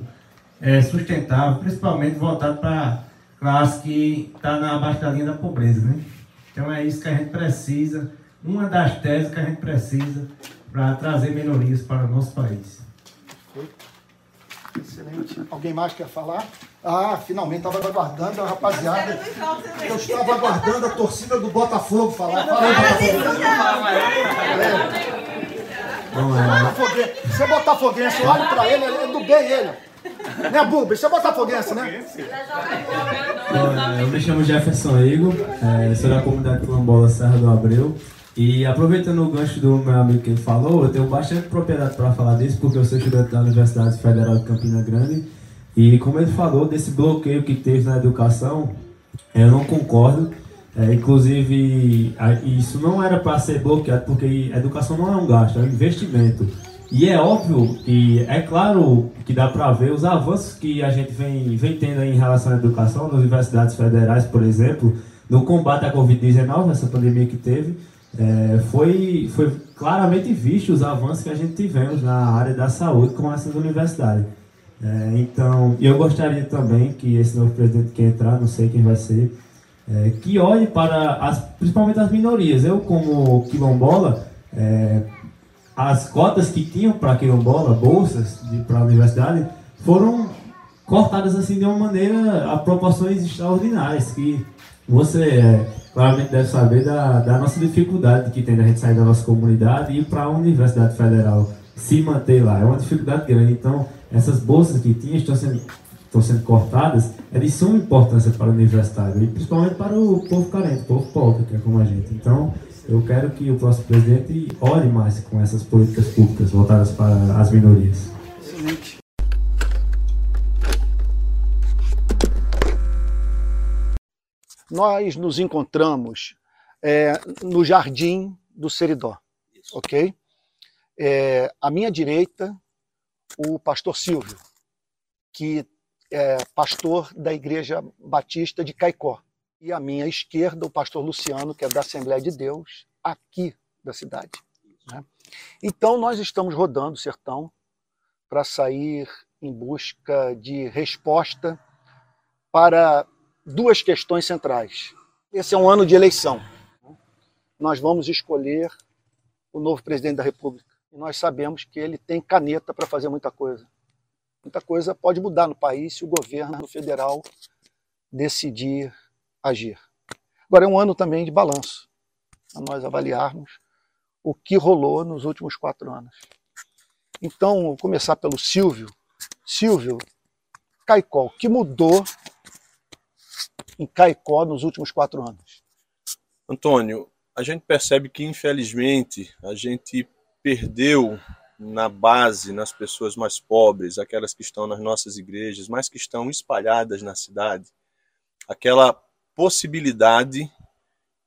é, sustentável, principalmente voltado para a classe que está na abaixo da linha da pobreza. Né? Então é isso que a gente precisa, uma das teses que a gente precisa para trazer melhorias para o nosso país. Excelente. Alguém mais quer falar? Ah, finalmente estava aguardando a rapaziada. Eu estava aguardando a torcida do Botafogo falar. Fala aí, Botafogo. Você é botafoguense, olha para ele, é do bem ele. Né, Buba? Você é botafoguense, né? Eu me chamo Jefferson Igor, é, sou da comunidade quilombola Serra do Abreu. E aproveitando o gancho do meu amigo que ele falou, eu tenho bastante propriedade para falar disso, porque eu sou estudante da Universidade Federal de Campina Grande. E como ele falou desse bloqueio que teve na educação, eu não concordo. É, inclusive, isso não era para ser bloqueado, porque educação não é um gasto, é um investimento. E é óbvio e é claro que dá para ver os avanços que a gente vem, vem tendo em relação à educação, nas universidades federais, por exemplo, no combate à Covid-19, essa pandemia que teve é, foi, foi claramente visto os avanços que a gente tivemos na área da saúde com essas universidades. É, então, eu gostaria também que esse novo presidente que entrar, não sei quem vai ser, é, que olhe para as, principalmente as minorias. Eu, como quilombola, é, as cotas que tinham para quilombola, bolsas para a universidade, foram cortadas assim de uma maneira a proporções extraordinárias, que você é, claramente deve saber da, da nossa dificuldade que tem da gente sair da nossa comunidade e ir para a Universidade Federal, se manter lá. É uma dificuldade grande. Então, essas bolsas que tinha estão sendo, estão sendo cortadas, é de suma importância para o universitário e principalmente para o povo carente, o povo pobre, que é como a gente. Então, eu quero que o próximo presidente olhe mais com essas políticas públicas voltadas para as minorias. Excelente. Nós nos encontramos é, no jardim do Seridó, Isso. ok? É, à minha direita, o pastor Silvio, que é pastor da Igreja Batista de Caicó. E à minha esquerda, o pastor Luciano, que é da Assembleia de Deus, aqui da cidade. Né? Então, nós estamos rodando o sertão para sair em busca de resposta para duas questões centrais. Esse é um ano de eleição. Nós vamos escolher o novo presidente da República. E nós sabemos que ele tem caneta para fazer muita coisa. Muita coisa pode mudar no país se o governo federal decidir agir. Agora é um ano também de balanço, para nós avaliarmos o que rolou nos últimos quatro anos. Então, vou começar pelo Silvio. Silvio, Caicó, o que mudou em Caicó nos últimos quatro anos? Antônio, a gente percebe que, infelizmente, a gente perdeu na base, nas pessoas mais pobres, aquelas que estão nas nossas igrejas, mas que estão espalhadas na cidade, aquela possibilidade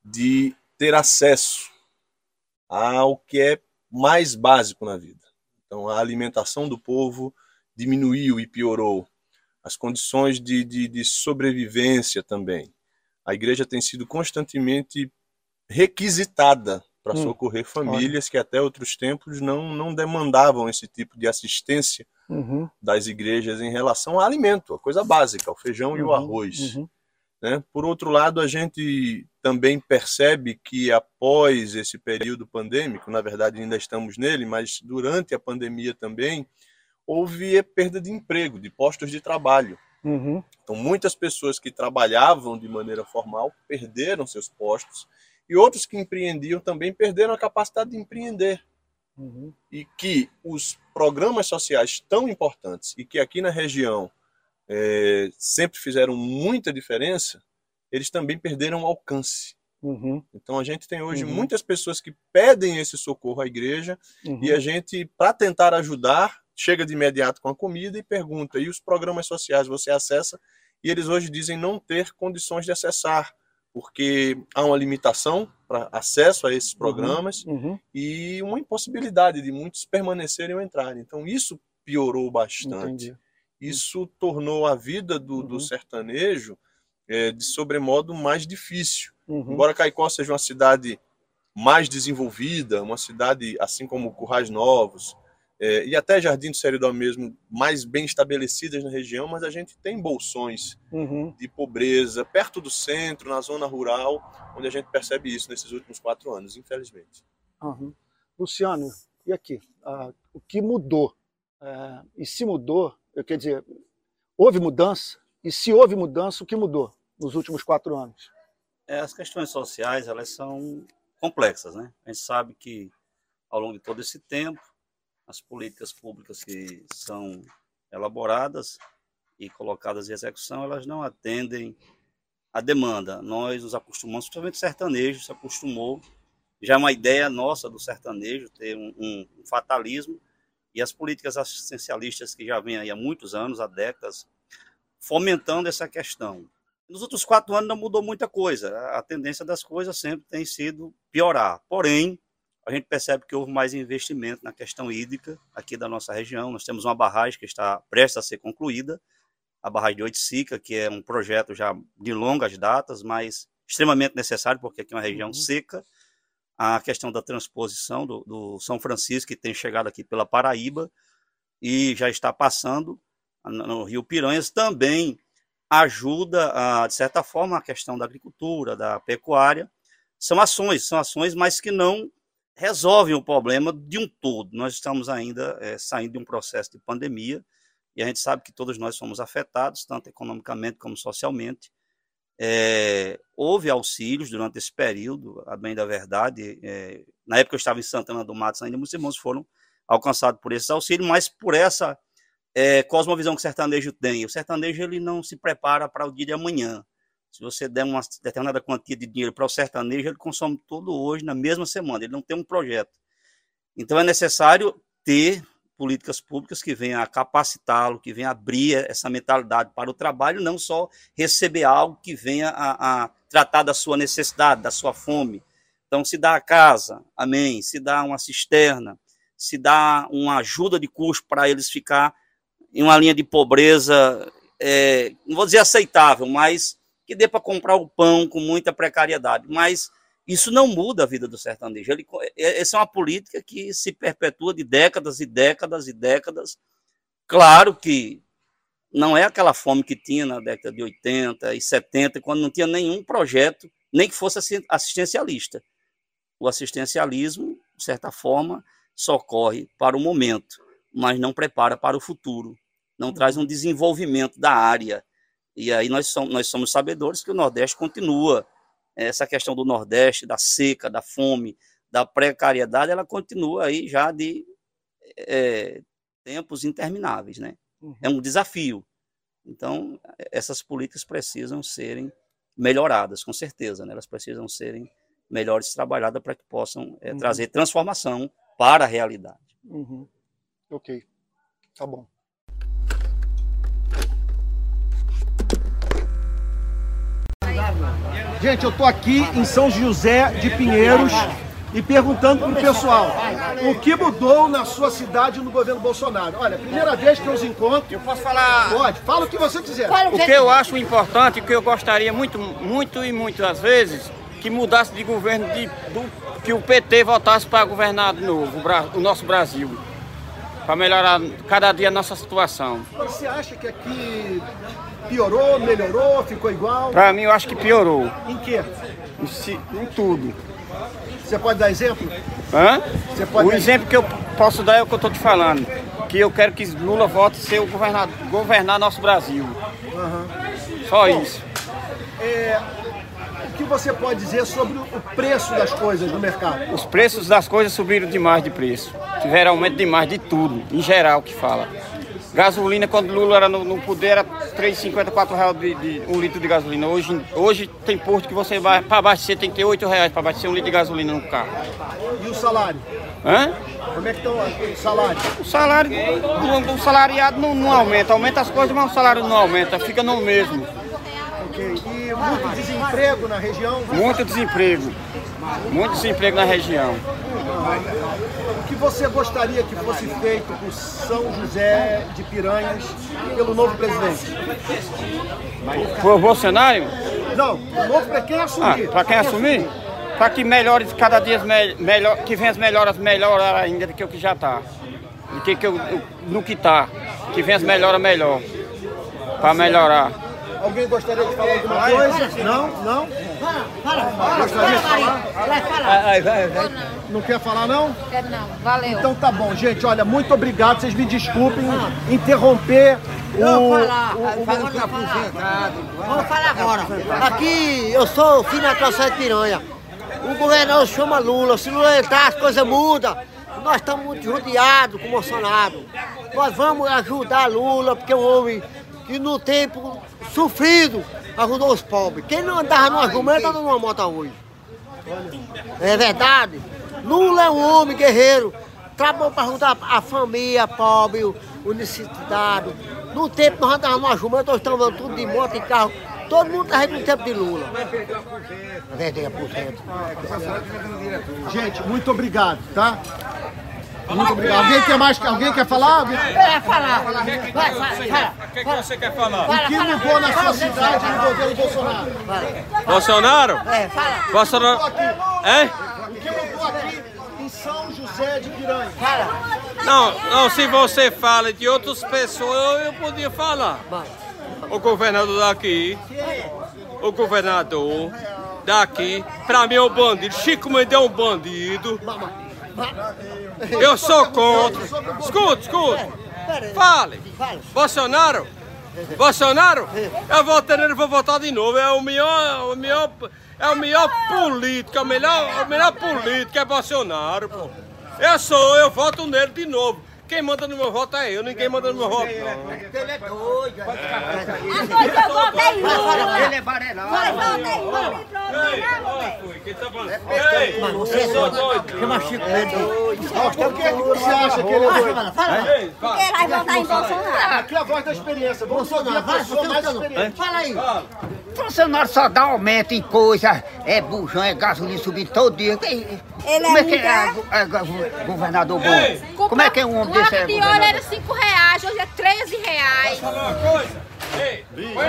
de ter acesso ao que é mais básico na vida. Então, a alimentação do povo diminuiu e piorou as condições de, de, de sobrevivência também. A igreja tem sido constantemente requisitada para hum, socorrer famílias olha. que até outros tempos não, não demandavam esse tipo de assistência uhum. das igrejas em relação ao alimento, a coisa básica, o feijão uhum, e o uhum, arroz. Uhum. Né? Por outro lado, a gente também percebe que após esse período pandêmico, na verdade ainda estamos nele, mas durante a pandemia também, houve perda de emprego, de postos de trabalho. Uhum. Então, muitas pessoas que trabalhavam de maneira formal perderam seus postos e outros que empreendiam também perderam a capacidade de empreender. Uhum. E que os programas sociais tão importantes e que aqui na região é, sempre fizeram muita diferença, eles também perderam alcance. Uhum. Então a gente tem hoje uhum. muitas pessoas que pedem esse socorro à igreja uhum. e a gente, para tentar ajudar, chega de imediato com a comida e pergunta: e os programas sociais você acessa? E eles hoje dizem não ter condições de acessar, porque há uma limitação para acesso a esses uhum, programas uhum, uhum. e uma impossibilidade de muitos permanecerem ou entrarem. Então, isso piorou bastante. Entendi. Isso tornou a vida do, uhum. do sertanejo é, de sobremodo mais difícil. Uhum. Embora Caicó seja uma cidade mais desenvolvida, uma cidade assim como Currais Novos é, e até Jardim do Seridó mesmo, mais bem estabelecidas na região, mas a gente tem bolsões uhum. de pobreza perto do centro, na zona rural, onde a gente percebe isso nesses últimos quatro anos, infelizmente. Uhum. Luciano, e aqui? Ah, o que mudou? É, e se mudou, eu quero dizer, houve mudança? E se houve mudança, o que mudou nos últimos quatro anos? É, as questões sociais, elas são complexas, né? A gente sabe que ao longo de todo esse tempo, as políticas públicas que são elaboradas e colocadas em execução, elas não atendem à demanda. Nós nos acostumamos, principalmente o sertanejo se acostumou, já é uma ideia nossa do sertanejo ter um, um, fatalismo, e as políticas assistencialistas que já vêm aí há muitos anos, há décadas, fomentando essa questão. Nos outros quatro anos não mudou muita coisa. A tendência das coisas sempre tem sido piorar. Porém, a gente percebe que houve mais investimento na questão hídrica aqui da nossa região. Nós temos uma barragem que está prestes a ser concluída, a barragem de Oiticica, que é um projeto já de longas datas, mas extremamente necessário, porque aqui é uma região uhum. seca. A questão da transposição do, do São Francisco, que tem chegado aqui pela Paraíba e já está passando no Rio Piranhas, também ajuda, a, de certa forma, a questão da agricultura, da pecuária. São ações, são ações, mas que não resolvem o problema de um todo. Nós estamos ainda é, saindo de um processo de pandemia e a gente sabe que todos nós somos afetados, tanto economicamente como socialmente. É, houve auxílios durante esse período, a bem da verdade. É, na época eu estava em Santana do Mato, ainda muitos irmãos foram alcançados por esse auxílio, mas por essa é, cosmovisão que o sertanejo tem. O sertanejo ele não se prepara para o dia de amanhã. Se você der uma determinada quantia de dinheiro para o sertanejo, ele consome tudo hoje, na mesma semana. Ele não tem um projeto. Então é necessário ter políticas públicas que venham a capacitá-lo, que venham a abrir essa mentalidade para o trabalho, não só receber algo que venha a, a tratar da sua necessidade, da sua fome. Então, se dá a casa, amém, se dá uma cisterna, se dá uma ajuda de custo para eles ficar em uma linha de pobreza, é, não vou dizer aceitável, mas que dê para comprar o pão com muita precariedade. Mas isso não muda a vida do sertanejo. Ele, é, essa é uma política que se perpetua de décadas e décadas e décadas. Claro que não é aquela fome que tinha na década de 80 e 70, quando não tinha nenhum projeto, nem que fosse assistencialista. O assistencialismo, de certa forma, socorre para o momento, mas não prepara para o futuro não traz um desenvolvimento da área. E aí nós somos, nós somos sabedores que o Nordeste continua. Essa questão do Nordeste, da seca, da fome, da precariedade, ela continua aí já de é, tempos intermináveis. Né? Uhum. É um desafio. Então, essas políticas precisam serem melhoradas, com certeza. Né? Elas precisam serem melhores trabalhadas para que possam é, uhum. trazer transformação para a realidade. Uhum. Ok, tá bom. Gente, eu estou aqui em São José de Pinheiros e perguntando para o pessoal o que mudou na sua cidade no governo Bolsonaro. Olha, primeira vez que eu os encontro. Eu posso falar. Pode, fala o que você quiser. O que eu acho importante, o que eu gostaria muito, muito e muitas vezes, que mudasse de governo, de, do, que o PT voltasse para governar de novo o, o nosso Brasil para melhorar cada dia a nossa situação. Você acha que aqui piorou, melhorou, ficou igual? Para mim, eu acho que piorou. Em quê? Em, em tudo. Você pode dar exemplo? Hã? O dar... exemplo que eu posso dar é o que eu estou te falando. Que eu quero que Lula volte a ser o governador, governar nosso Brasil. Uhum. Só Bom, isso. É, o que você pode dizer sobre o preço das coisas no mercado? Os preços das coisas subiram demais de preço. Tiveram aumento demais de tudo, em geral que fala. Gasolina, quando Lula era no, no poder, era 3,50, 4 reais de, de, um litro de gasolina. Hoje, hoje tem posto que você vai para abastecer, tem que ter 8 reais para abastecer um litro de gasolina no carro. E o salário? Hã? Como é que estão o salário? O salário, o, o salariado não, não, aumenta. Aumenta as coisas, mas o salário não aumenta, fica no mesmo. Ok. E muito desemprego na região? Muito desemprego. Muito desemprego na região. Você gostaria que fosse feito por São José de Piranhas pelo novo presidente? Pro Bolsonaro? Não, o novo para quem Ah, assumir. para quem assumir? Para que melhore cada dia me- melhor, que venha as melhoras melhorar ainda do que o que já está. Do que, que eu- no que está. Que venha as melhoras melhor. Para melhorar. Alguém gostaria de falar alguma coisa? Não? Não? Gostaria de falar? Não quer falar não? Quero não, valeu. Então tá bom, gente. Olha, muito obrigado. Vocês me desculpem interromper o... Falar, o- o- tá aposentado. Vamos falar agora. Aqui eu sou filho da classe de piranha. O governador chama Lula. Se Lula entrar, as coisas mudam. Nós estamos muito o Bolsonaro. Nós vamos ajudar Lula, porque é um homem que no tempo sofrido ajudou os pobres. Quem não andava no argumento anda numa moto hoje. É verdade. Lula é um homem guerreiro. Trabalhou para ajudar a família pobre, o o necessitado. No tempo nós andávamos no argumento, nós estamos andando tudo de moto e carro. Todo mundo está no tempo de Lula. Perdeu a aposento. Gente, muito obrigado, tá? Muito obrigado. Alguém quer mais? Alguém quer falar? Alguém- É, falar. Vai, fala. O que, você quer falar? O que mudou na sua cidade no governo Bolsonaro? Bolsonaro? É, fala. Bolsonaro. Hein? O que mudou aqui em São José de Piranha? Não, não, se você fala de outras pessoas, eu podia falar. O governador daqui, o governador daqui, pra mim é um bandido. Chico Mendes é um bandido. Eu sou contra. Escuta, escuta. Fale. Bolsonaro. Bolsonaro, eu votei nele, vou votar de novo. É o melhor, o melhor, é o melhor político, é o melhor, o melhor político é Bolsonaro, pô. Eu sou, eu voto nele de novo. Quem manda no meu voto é eu, ninguém manda no meu voto. Ele é doido. eu votei em Lula. Ele é varelado. Mas votei em Lula e pronto, Quem tá falando? Mas você é doido. Chama Chico Mendes. Por que, que você acha que ele é doido? Porque ele vai votar em Bolsonaro. Aqui é a voz da experiência. Bolsonaro, vai, experiente. Fala aí. Bolsonaro só dá aumento em coisa, é bujão, é gasolina subindo todo dia. Ele Como é que é, go- é go- governador bom? Como é que é um homem é Uma de governador? óleo era 5 reais, hoje é 13 reais.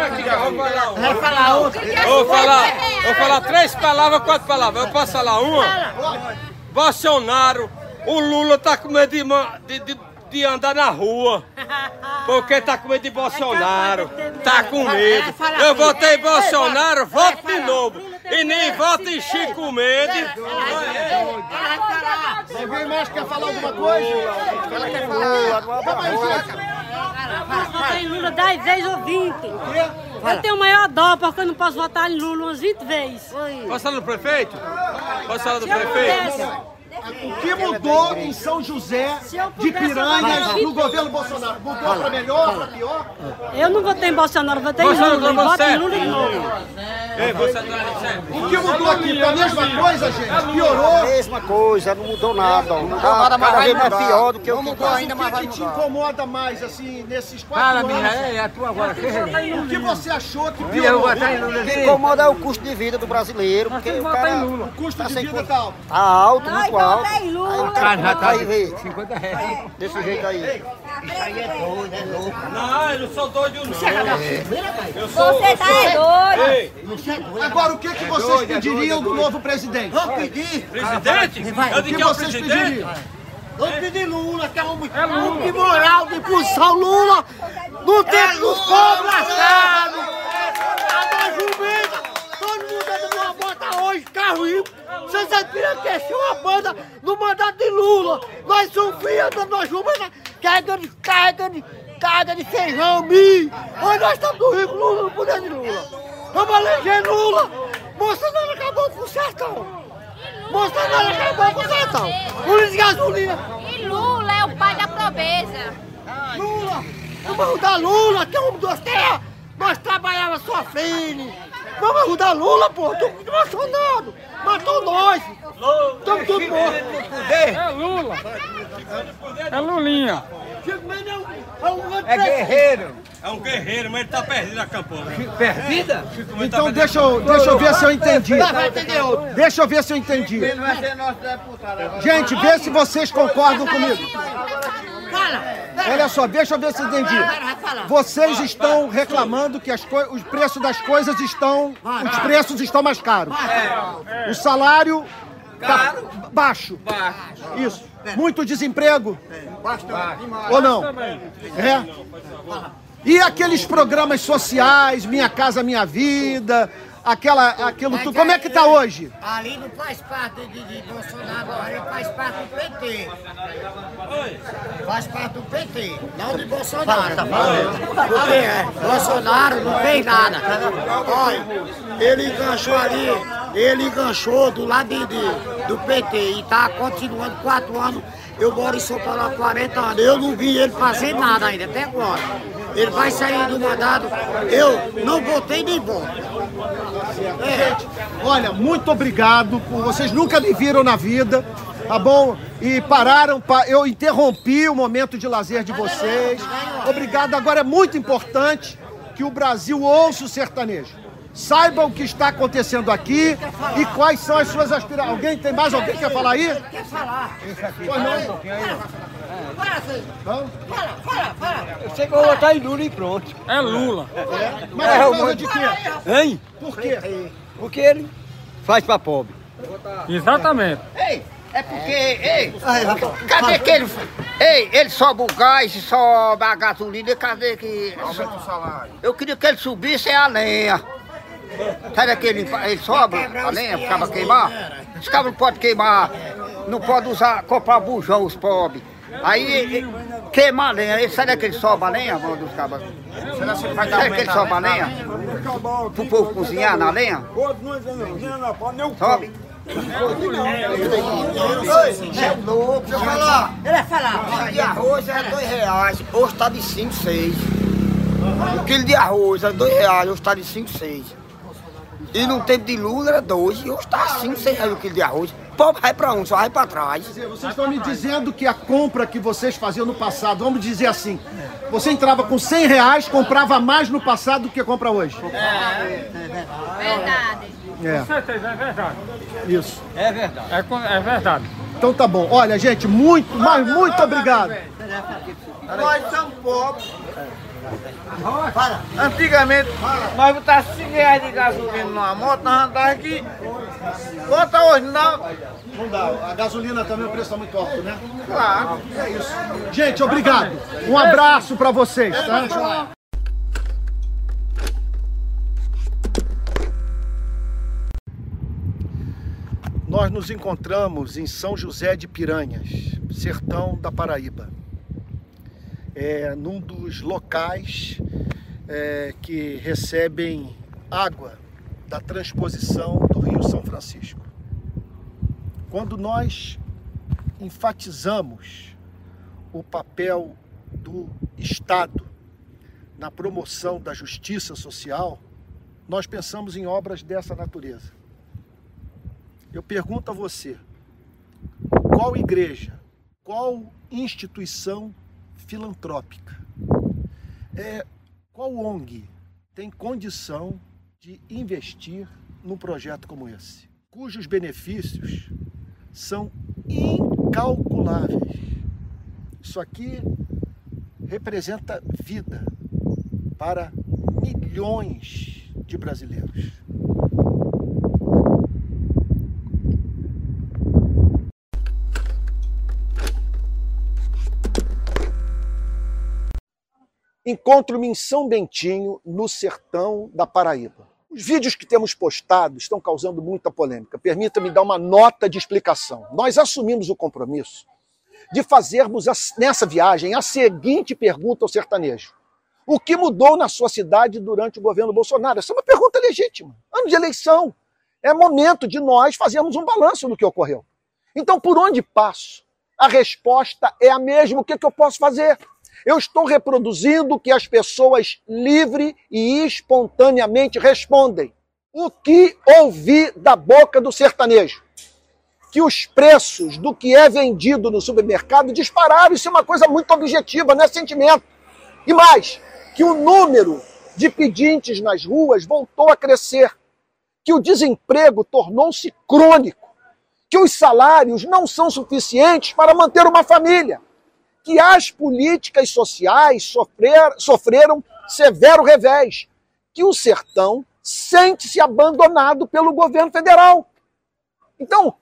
Aqui, vou falar uma. Vai falar outra. Eu vou falar, eu vou falar três palavras, quatro palavras. Eu posso falar uma? Bolsonaro, o Lula tá com medo de, de, de, de andar na rua. Porque tá com medo de Bolsonaro. Tá com medo. Eu votei em Bolsonaro, voto de novo. E nem voto em Chico Mendes. Alguém mais quer falar alguma coisa? Ela quer Eu votei em Lula 10 vezes ou 20. Eu tenho maior dó porque eu não posso votar em Lula umas 20 vezes. Posso falar do prefeito? Posso falar do prefeito? O que mudou em São José de Piranhas eu no governo Bolsonaro? Mudou para melhor, para pior? Eu não votei em Bolsonaro, votei em Bolsonaro Lula. tomou Voto em. Lula de novo. Ei, você tá O que mudou aqui? Tá a mesma coisa, gente? Piorou? A mesma coisa, não mudou nada. Não mudou nada, mas vai mais mudar. pior do que o que mudou tá. ainda, mas vai O que te incomoda mais, assim, nesses quatro anos? menina, é, é a tua agora. O que você achou que Eu piorou? O que incomoda é o custo de vida do brasileiro, porque o cara... em Lula. O custo de vida tá alto. Tá alto, muito alto. Votei em Lula. Aí o cara já tá aí, vê. 50 reais. Desse jeito aí. Isso aí é doido, é louco. Não, eu não sou doido não. Eu Você tá é doido. Ei, Agora, o que, que vocês pediriam do novo presidente? Vamos pedir. Presidente? O que que é vocês pediriam? Vamos pedir Lula, que é um homem de moral, de posição. Lula, no tempo dos pobres lascados. A mais jumenta, todo mundo anda numa bota hoje, carro limpo. Aspiram que uma banda no mandato de Lula. Nós andando numa jumenta, carga de, carga de, carga de feijão, milho. Hoje nós estamos do Rio, Lula, no poder de Lula. Vamos eleger Lula. Bolsonaro acabou com o sertão. Bolsonaro acabou com o sertão. Lula de gasolina. E Lula é o pai da pobreza. Lula! Vamos ajudar Lula, que é o homem das terras! Nós trabalhávamos sofrendo! Vamos ajudar Lula, pô! Tô emocionado! Matou nós! Estamos todos mortos! É Lula. É Lulinha. É guerreiro. É um guerreiro, mas ele tá perdido na campanha. Perdida? Então deixa eu, deixa eu ver se eu entendi. Tá. Deixa eu ver se eu entendi. Gente, vê se vocês concordam comigo. Fala. Olha só, deixa eu ver se eu entendi. Vocês estão reclamando que os preços das coisas estão. Os preços estão mais caros. O salário tá baixo. Isso. Muito desemprego. Ou não? É? E aqueles programas sociais, Minha Casa Minha Vida, aquela, aquilo tudo. Como é que tá hoje? Ali não faz parte de, de Bolsonaro, ele faz parte do PT. Faz parte do PT, não de Bolsonaro. Tá é, Bolsonaro não fez nada. Olha, ele enganchou ali, ele enganchou do lado de, de- do PT e tá continuando quatro anos. Eu moro em São Paulo há 40 anos. Eu não vi ele fazer nada ainda, até agora. Ele vai sair do mandado. Eu não votei nem voto. Gente, olha, muito obrigado por vocês nunca me viram na vida, tá bom? E pararam, pa- eu interrompi o momento de lazer de vocês. Obrigado. Agora é muito importante que o Brasil ouça o sertanejo. Saiba o que está acontecendo aqui e quais são as suas aspirações. Alguém tem mais alguém que quer falar aí? Quer falar? Pois não? Fala? Fala, fala, fala. Eu sei que eu vou votar em Lula e pronto. É Lula. Mas por causa de quê? Hein? Por quê? Porque ele faz pra pobre. Exatamente. Ei, é porque, ei, cadê que ele, ei, ele sobe o gás, sobe a gasolina, cadê que... Aumenta o salário. Eu queria que ele subisse a lenha. Sabe que ele, sobe a lenha, ficava queimar? Os cabos não podem queimar, não pode usar, comprar bujão os pobres. Aí ele- queima a lenha, ele, sabe que ele sobe a lenha, mano dos cabos? Sabe que ele sobe a lenha? Pro povo cozinhar na lenha? Sobe. É louco. Deixa eu falar. Ele vai falar. O quilo de arroz era dois reais, hoje está de cinco, seis. O quilo de arroz era dois reais, hoje está de cinco, seis. E no tempo de Lula era dois, e hoje está cinco, seis reais o quilo de arroz. Pobre vai para um, só vai para trás. Vocês estão me dizendo que a compra que vocês faziam no passado, vamos dizer assim, você entrava com 100 reais, comprava mais no passado do que compra hoje. Verdade. É. Com certeza, é verdade. Isso. É verdade. É, é verdade. Então tá bom. Olha, gente, muito, mas muito obrigado. Nós somos pobres. Antigamente, nós botávamos 5 reais de gasolina numa moto, nós andávamos aqui. Bota hoje, não. Não dá. A gasolina também o preço está muito alto, né? Claro. É isso. Gente, obrigado. Um abraço para vocês, tá? Nós nos encontramos em São José de Piranhas, sertão da Paraíba. É num dos locais é, que recebem água da transposição do Rio São Francisco. Quando nós enfatizamos o papel do Estado na promoção da justiça social, nós pensamos em obras dessa natureza. Eu pergunto a você, qual igreja, qual instituição filantrópica, é, qual ONG tem condição de investir num projeto como esse, cujos benefícios são incalculáveis. Isso aqui representa vida para milhões de brasileiros. Encontro-me em São Bentinho, no sertão da Paraíba. Os vídeos que temos postado estão causando muita polêmica. Permita-me dar uma nota de explicação. Nós assumimos o compromisso de fazermos nessa viagem a seguinte pergunta ao sertanejo: O que mudou na sua cidade durante o governo Bolsonaro? Essa é uma pergunta legítima. Ano de eleição. É momento de nós fazermos um balanço do que ocorreu. Então, por onde passo? A resposta é a mesma. O que, que eu posso fazer? Eu estou reproduzindo o que as pessoas livre e espontaneamente respondem. O que ouvi da boca do sertanejo? que os preços do que é vendido no supermercado dispararam. Isso é uma coisa muito objetiva, não é sentimento. E mais, que o número de pedintes nas ruas voltou a crescer, que o desemprego tornou-se crônico, que os salários não são suficientes para manter uma família, que as políticas sociais sofrer, sofreram severo revés, que o sertão sente-se abandonado pelo governo federal. Então,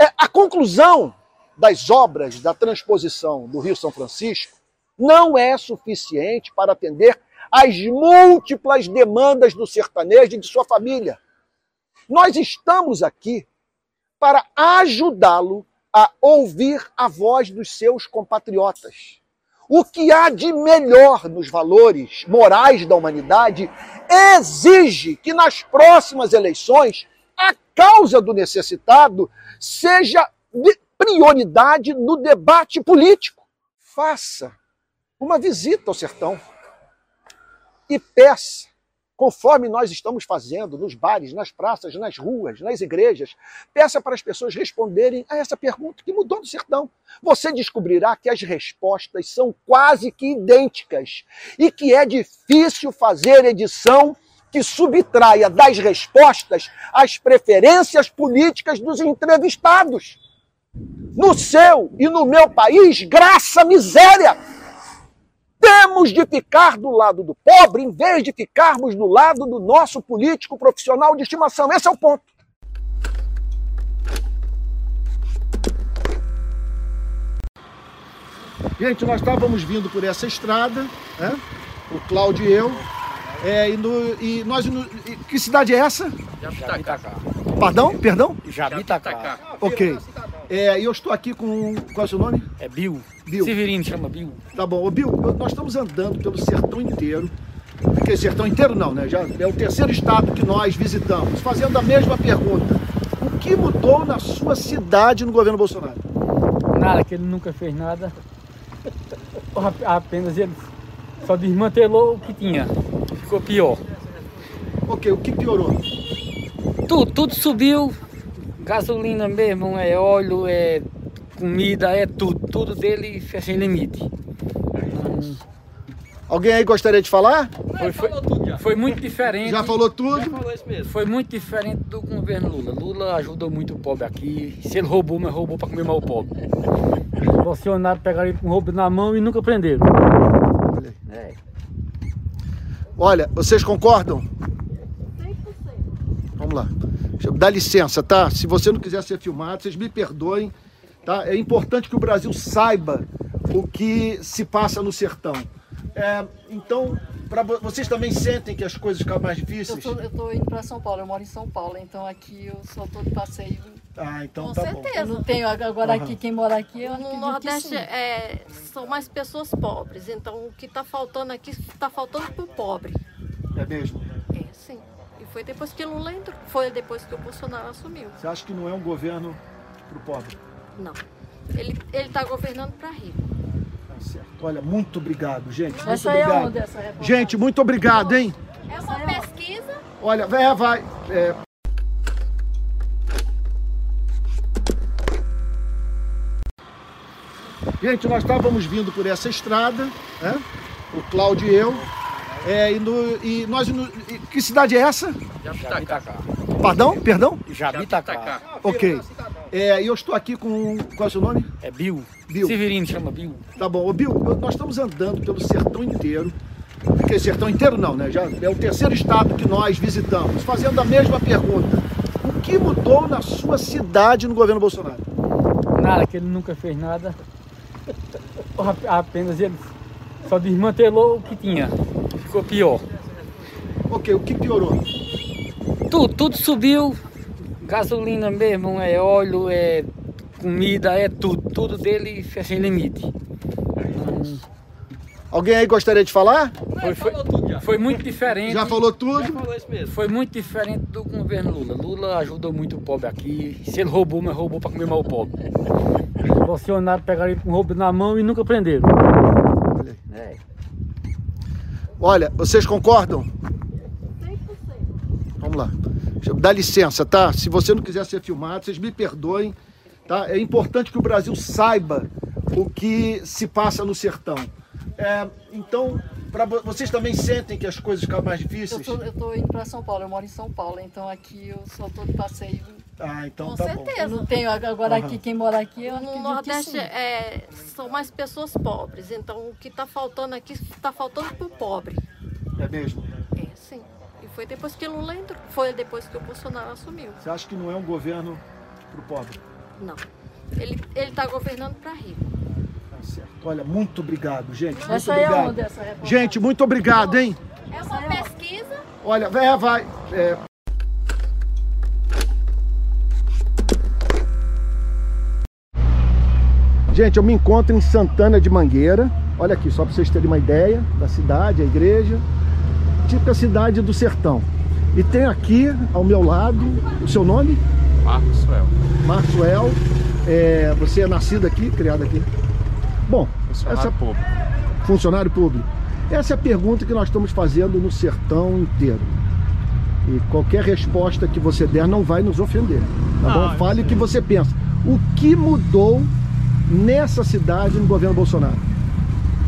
é, a conclusão das obras da transposição do Rio São Francisco não é suficiente para atender às múltiplas demandas do sertanejo e de sua família. Nós estamos aqui para ajudá-lo a ouvir a voz dos seus compatriotas. O que há de melhor nos valores morais da humanidade exige que nas próximas eleições a causa do necessitado seja de prioridade no debate político. Faça uma visita ao sertão e peça, conforme nós estamos fazendo nos bares, nas praças, nas ruas, nas igrejas, peça para as pessoas responderem a essa pergunta que mudou do sertão. Você descobrirá que as respostas são quase que idênticas e que é difícil fazer edição que subtraia das respostas as preferências políticas dos entrevistados. No seu e no meu país, graça miséria. Temos de ficar do lado do pobre em vez de ficarmos do lado do nosso político profissional de estimação. Esse é o ponto. Gente, nós estávamos vindo por essa estrada, né? o Cláudio e eu, é, e, no, e nós. No, e que cidade é essa? Jabitacá. Perdão? Perdão? Jabitacá. Ok. É, e eu estou aqui com. Qual é o seu nome? É Bill. Bill. Severino chama Bill. Tá bom. Ô, Bill, nós estamos andando pelo sertão inteiro. Porque sertão inteiro não, né? Já é o terceiro estado que nós visitamos, fazendo a mesma pergunta. O que mudou na sua cidade no governo Bolsonaro? Nada, que ele nunca fez nada. *laughs* Apenas ele só desmantelou o que tinha. Ficou pior. Ok, o que piorou? Tudo, tudo subiu. Gasolina mesmo, é óleo, é comida, é tudo. Tudo dele é sem limite. Alguém aí gostaria de falar? Foi, foi, foi muito diferente. Já falou tudo? Foi muito diferente do governo Lula. Lula ajudou muito o pobre aqui. Se ele roubou, mas roubou para comer mal o pobre. Os funcionários pegaram ele com roubo na mão e nunca prenderam. É. Olha, vocês concordam? Vamos lá. Deixa eu- Dá licença, tá? Se você não quiser ser filmado, vocês me perdoem, tá? É importante que o Brasil saiba o que se passa no sertão. É, então, pra, vo- vocês também sentem que as coisas ficam mais difíceis? eu tô indo pra São Paulo, eu moro em São Paulo, então aqui eu só tô de passeio. Ah, então Com tá certeza. bom. Eu não tenho agora aqui, Aham. quem mora aqui, eu No Nordeste sim. é, são mais pessoas pobres, então o que está faltando aqui está faltando para o pobre. É mesmo? É, sim. E foi depois que Lula entrou, foi depois que o Bolsonaro assumiu. Você acha que não é um governo pro pobre? Não. Ele está governando para rico. Tá certo. Olha, muito obrigado, gente. Muito Essa é obrigado. onde, essa reportagem? gente, muito obrigado, hein? É uma pesquisa. Olha, é, vai. é. Gente, nós estávamos vindo por essa estrada, né? o Cláudio e eu, é, e, no- e nós. no- e que cidade é essa? Jabitacá. Perdão? Perdão? Jabitacá. Ok. É, e eu estou aqui com. Qual é o seu nome? É Bill. Bill. Severino chama Bill. Tá bom. Ô, Bill, nós estamos andando pelo sertão inteiro. Porque sertão inteiro não, né? Já é o terceiro estado que nós visitamos, fazendo a mesma pergunta. O que mudou na sua cidade no governo Bolsonaro? Nada, que ele nunca fez nada. *laughs* Apenas ele só desmantelou o que tinha. Ficou pior. Ok, o que piorou? Tudo, tudo subiu. Gasolina mesmo, é óleo, é comida, é tudo. Tudo dele é sem limite. Alguém aí gostaria de falar? Foi, foi, foi muito diferente. Já falou tudo? Foi muito diferente do governo Lula. Lula ajudou muito o pobre aqui. Se ele roubou, mas roubou para comer mal o pobre. Os funcionários pegaram ele com roubo na mão e nunca prenderam. Olha, vocês concordam? Vamos lá. Deixa eu- Dá licença, tá? Se você não quiser ser filmado, vocês me perdoem, Tá? É importante que o Brasil saiba o que se passa no sertão. É, então, pra, vocês também sentem que as coisas ficam mais difíceis? eu tô indo para São Paulo, eu moro em São Paulo, então aqui eu só tô de passeio. Ah, então Com tá certeza. Eu não tenho agora aqui quem mora aqui, eu No Nordeste sim. é, são mais pessoas pobres, então o que está faltando aqui está faltando para o pobre. bom. É mesmo? É, foi depois que Lula entrou, foi depois que o Bolsonaro assumiu. Você acha que não é um governo pro pobre? Não. Ele está governando para rico. Tá certo. Olha, muito obrigado, gente. Muito Essa é obrigado. onde, essa reportagem? gente, muito obrigado, hein? É uma pesquisa. Olha, vai, vai. é, Gente, eu me encontro em Santana de Mangueira. Olha aqui, só para vocês terem uma ideia da cidade, a igreja. Típica cidade do sertão. E tem aqui ao meu lado o seu nome? Maxwell. Maxwell. É, você é nascido aqui, criado aqui? Bom, Funcionário essa... público. Funcionário público. Essa é a pergunta que nós estamos fazendo no sertão inteiro. E qualquer resposta que você der não vai nos ofender. Tá bom? Fale o que você pensa. O que mudou nessa cidade no governo Bolsonaro?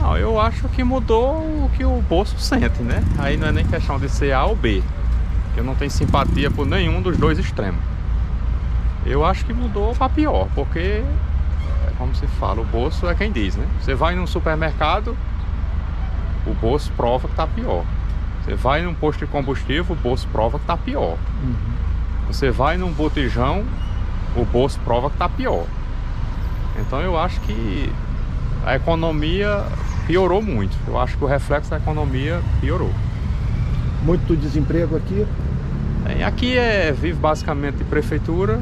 Não, eu acho que mudou o que o bolso sente, né? Aí não é nem questão de ser A ou B. Eu não tenho simpatia por nenhum dos dois extremos. Eu acho que mudou para pior, porque, é como se fala, o bolso é quem diz, né? Você vai num supermercado, o bolso prova que tá pior. Você vai num posto de combustível, o bolso prova que tá pior. Você vai num botijão, o bolso prova que tá pior. Então eu acho que a economia piorou muito. Eu acho que o reflexo da economia piorou. Muito desemprego aqui? Bem, aqui é, vive basicamente de prefeitura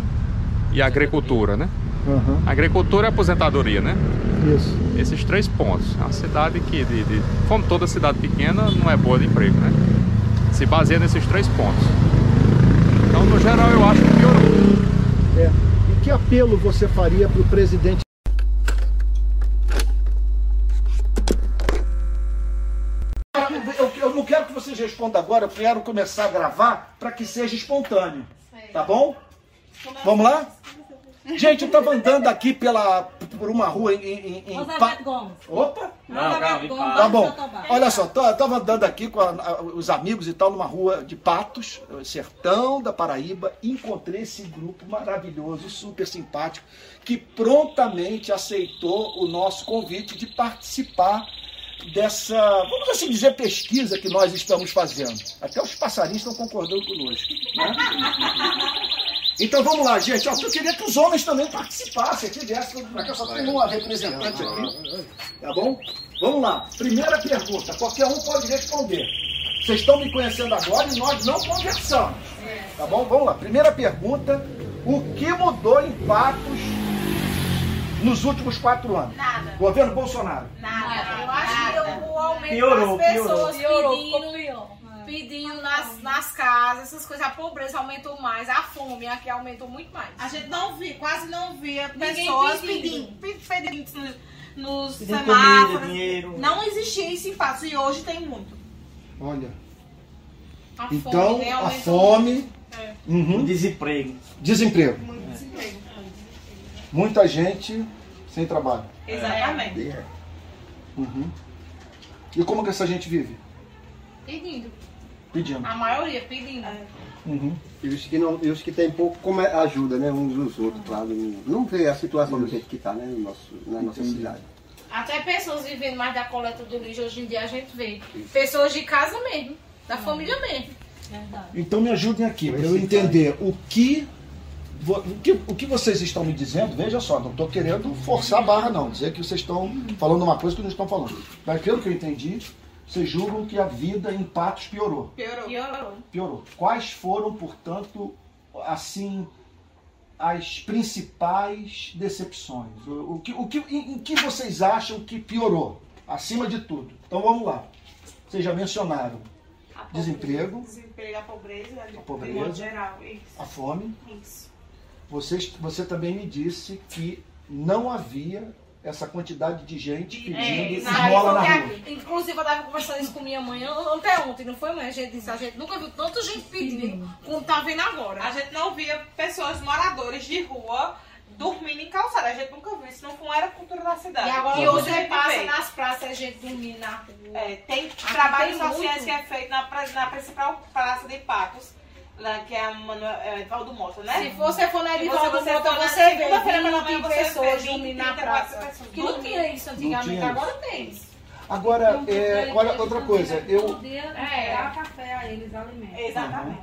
e agricultura, né? Aham. Agricultura e aposentadoria, né? Isso. Esses três pontos. É uma cidade que, de, de- como toda cidade pequena, não é boa de emprego, né? Se baseia nesses três pontos. Então, no geral, eu acho que piorou. É. E que apelo você faria para o presidente? Eu, eu não agora, eu quero começar a gravar para que seja espontâneo. Tá bom? Vamos lá? Gente, eu estava andando aqui pela, por uma rua em. em, em Pa- Opa! Não, calma. Tá bom. Olha só, tô- eu tava andando aqui com a- a- os amigos e tal, numa rua de Patos, sertão da Paraíba, e encontrei esse grupo maravilhoso, super simpático, que prontamente aceitou o nosso convite de participar dessa, vamos assim dizer, pesquisa que nós estamos fazendo. Até os passarinhos estão concordando conosco. Né? Então vamos lá, gente. Eu queria que os homens também participassem aqui dessa, porque só tem uma representante aqui. Tá bom? Vamos lá. Primeira pergunta, qualquer um pode responder. Vocês estão me conhecendo agora e nós não conversamos. Tá bom? Vamos lá. Primeira pergunta: o que mudou em Patos nos últimos quatro anos? Nada. Governo Bolsonaro. Nada. Eu acho que o aumento Piorou, das pessoas piorou. pedindo, pedindo nas, nas casas, essas coisas, a pobreza aumentou mais, a fome aqui aumentou muito mais. A gente não via, quase não via Ninguém pessoas pedindo. pedindo, pedindo nos, nos Pedindo semáforos. comida, dinheiro. Não existia isso em Patos e hoje tem muito. Olha. A Então, fome, né, a fome. É. Uhum. Desemprego. Desemprego. Muito desemprego. Muita gente sem trabalho. Exatamente. Uhum. E como que essa gente vive? Pedindo. Pedindo. A maioria pedindo. Uhum. E os que, não, e os que têm pouco, como é- ajuda, né? Uns dos outros, claro. Não vê a situação do jeito que está, né? No nosso, na nossa cidade. Até pessoas vivendo mais da coleta do lixo, hoje em dia a gente vê. Pessoas de casa mesmo, da família mesmo. Então me ajudem aqui, para eu entender o que, o que. O que vocês estão me dizendo, veja só, não estou querendo forçar a barra, não. Dizer que vocês estão falando uma coisa que não estão falando. Mas pelo que eu entendi, vocês julgam que a vida em Patos piorou. Piorou. Piorou. Piorou. Quais foram, portanto, assim, as principais decepções? O, o que, o que, em, em que vocês acham que piorou, acima de tudo? Então vamos lá. Vocês já mencionaram desemprego, Desemprego, a pobreza, a pobreza. geral. Isso. a fome. Isso. Vocês, você também me disse que não havia essa quantidade de gente pedindo É, esmola na rua. Inclusive, eu tava conversando isso com minha mãe até ontem, não foi, mãe? A gente disse, a gente nunca viu tanta gente pedindo como tá vendo agora. A gente não via pessoas moradores de rua dormindo em calçada. A gente nunca viu, isso não era cultura da cidade. E agora E hoje você gente passa vê. nas praças a gente dormir na rua. É, tem tem sociais muito. que é feito na, na principal praça de Patos, lá, que é a Manuel, é, Edvaldo Mota, né? Se você for na Edivaldo você Mota, na você vê segunda-feira pela 20 manhã, você vê pessoas 20, dormindo na 34 praça. pessoas Que não tinha isso antigamente, tinha agora tem isso. Agora, é, olha outra coisa, eu, É, dá café a eles, alimento. Exatamente.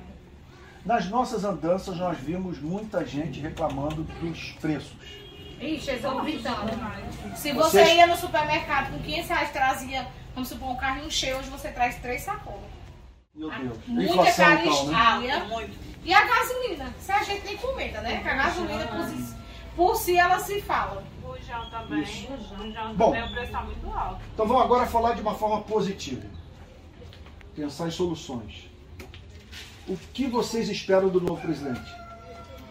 nas nossas andanças nós vimos muita gente reclamando dos preços. Ixi, exorbitando. Se Vocês- você ia no supermercado com 500 reais, trazia, vamos supor, um carrinho cheio, hoje você traz três sacolas. Meu Deus. Muita Inflação caristia. então, né? E a gasolina? Se a gente nem comenta, né? Que a gasolina por si, por si ela se fala. Bujão também. Bujão Bom. também, o preço tá muito alto. Então vamos agora falar de uma forma positiva. Pensar em soluções. O que vocês esperam do novo presidente?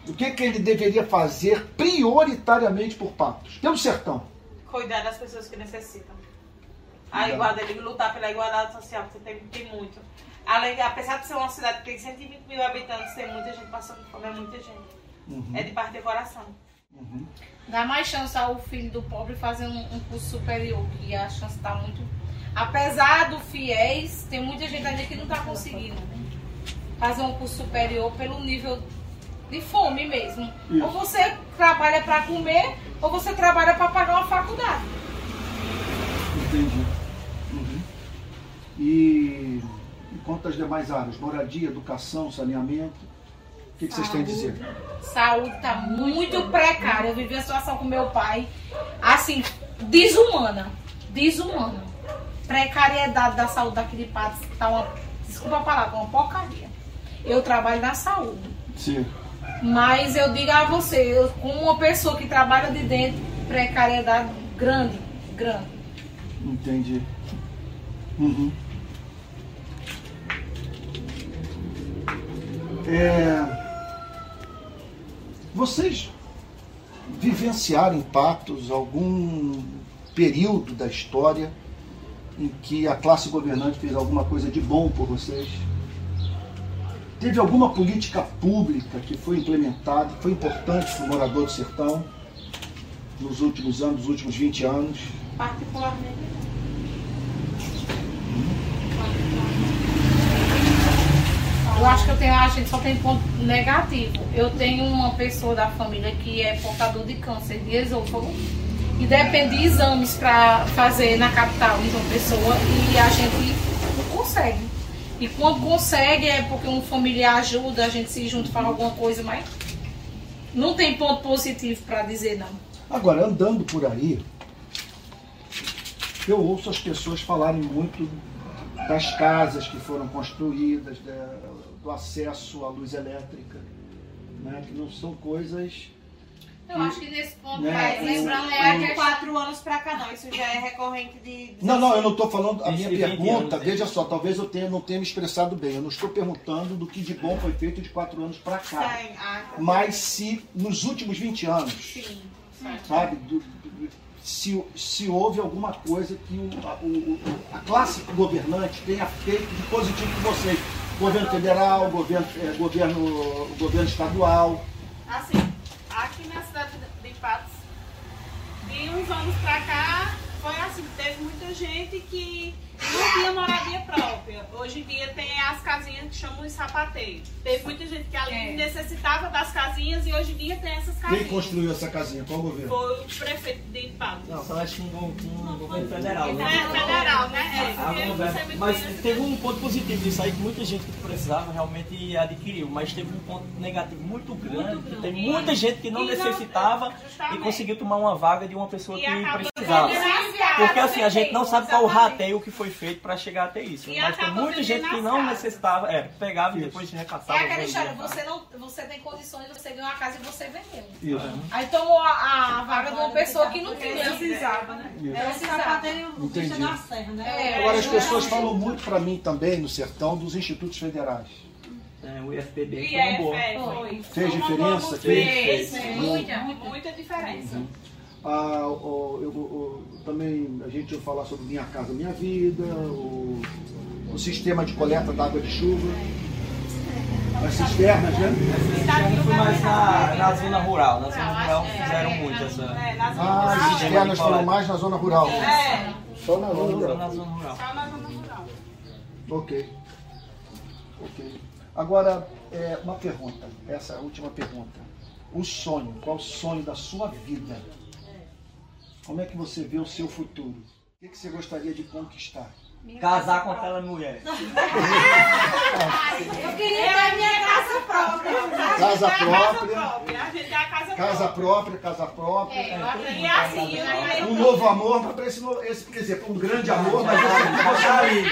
O que, que ele deveria fazer prioritariamente por Patos? Pelo sertão. Cuidar das pessoas que necessitam. A igualdade, ele lutar pela igualdade social, porque tem, tem muito. Além, apesar de ser uma cidade que tem 120 mil habitantes, tem muita gente passando fome, é muita gente. Uhum. É de parte de coração. Dá mais chance ao filho do pobre fazer um, um curso superior, que a chance está muito. Apesar do fiéis, tem muita gente ainda que não está conseguindo fazer um curso superior pelo nível de fome mesmo. Isso. Ou você trabalha para comer, ou você trabalha para pagar uma faculdade. Entendi. Uhum. E quanto às demais áreas? Moradia, educação, saneamento? O que, que vocês têm a dizer? Saúde está muito precária. Eu vivi a situação com meu pai, assim, desumana. Desumana. Precariedade da saúde daqui de Patos tá uma, desculpa a palavra, uma porcaria. Eu trabalho na saúde. Sim. Mas eu digo a você, eu, como uma pessoa que trabalha de dentro, precariedade grande, grande. Entendi. Uhum. É, Vocês vivenciaram em Patos algum período da história em que a classe governante fez alguma coisa de bom por vocês? Teve alguma política pública que foi implementada, que foi importante para o morador do sertão nos últimos anos, nos últimos 20 anos? Particularmente. Eu acho que eu tenho, a gente só tem ponto negativo. Eu tenho uma pessoa da família que é portador de câncer de esôfago e depende de exames para fazer na capital, em João Pessoa, e a gente não consegue. E quando consegue é porque um familiar ajuda, a gente se junta fala alguma coisa, mas não tem ponto positivo para dizer não. Agora, andando por aí, eu ouço as pessoas falarem muito das casas que foram construídas, da- do acesso à luz elétrica, né? que não são coisas. Eu acho que nesse ponto, Né, mas o- lembrando, o- é quatro anos pra cá não, isso já é recorrente de... Não, não, eu não estou falando. A minha 20 pergunta, anos, veja só, talvez eu tenha, não tenha me expressado bem. Eu não estou perguntando do que de bom foi feito de quatro anos para cá. Sim, ah, tá. Mas se nos últimos 20 anos, Sim. sabe, do- se, se houve alguma coisa que o- a, o- a classe governante tenha feito de positivo com vocês. Governo federal, governo, eh, governo, governo estadual. Assim, aqui na cidade de Patos, de uns anos pra cá, foi assim, teve muita gente que não tinha moradia própria. Hoje em dia tem as casinhas que chamam de sapateio. Teve muita gente que ali É. necessitava das casinhas e hoje em dia tem essas Quem casinhas. construiu essa casinha? Qual governo? Foi o prefeito de Patos. Não, eu acho que um, um governo federal, né? É, federal, né? É, Ah, governo- me Mas teve um ponto positivo disso aí, que muita gente que precisava realmente adquiriu, mas teve um ponto negativo muito grande, que tem muita gente que não E não- necessitava e justamente. conseguiu tomar uma vaga de uma pessoa E que precisava. Porque assim, a gente não sabe qual o rateio que foi feito para chegar até isso. E Mas tem muita gente que não as casas. necessitava, é, pegava e depois É repassava. aquela história, você, não, você tem condições, você ganhou uma casa e você vendeu. Isso. Aí tomou a, a vaga de uma pessoa que não tinha. Precisava, né? Isso. Precisava. Entendi. É, Agora as é, pessoas é. falam muito para mim também no sertão dos institutos federais. É, o IFPB foi uma é, boa. é, foi. Fez Foi uma diferença? boa- Fez? Fez, Muito. muita, muita diferença. Ah, o- eu- o- também a gente ia falar sobre Minha Casa Minha Vida, o, o sistema de coleta da água de chuva. As cisternas, né? Foi mais na, na zona rural. Na zona rural fizeram muito essa. Ah, as cisternas foram mais na zona rural. É. Só na zona rural. Na zona rural. Ok. Ok. Agora, é, uma pergunta. Essa é a última pergunta. O sonho, qual o sonho da sua vida? Como é que você vê o seu futuro? O que, que você gostaria de conquistar? Casar com aquela mulher. *laughs* Eu queria ter minha casa própria. Casa própria. A gente a casa Casa própria, casa própria. É, eu acredito. E assim, eu- eu- Um novo amor, mas para esse, esse, quer dizer, um grande amor, mas esse, você,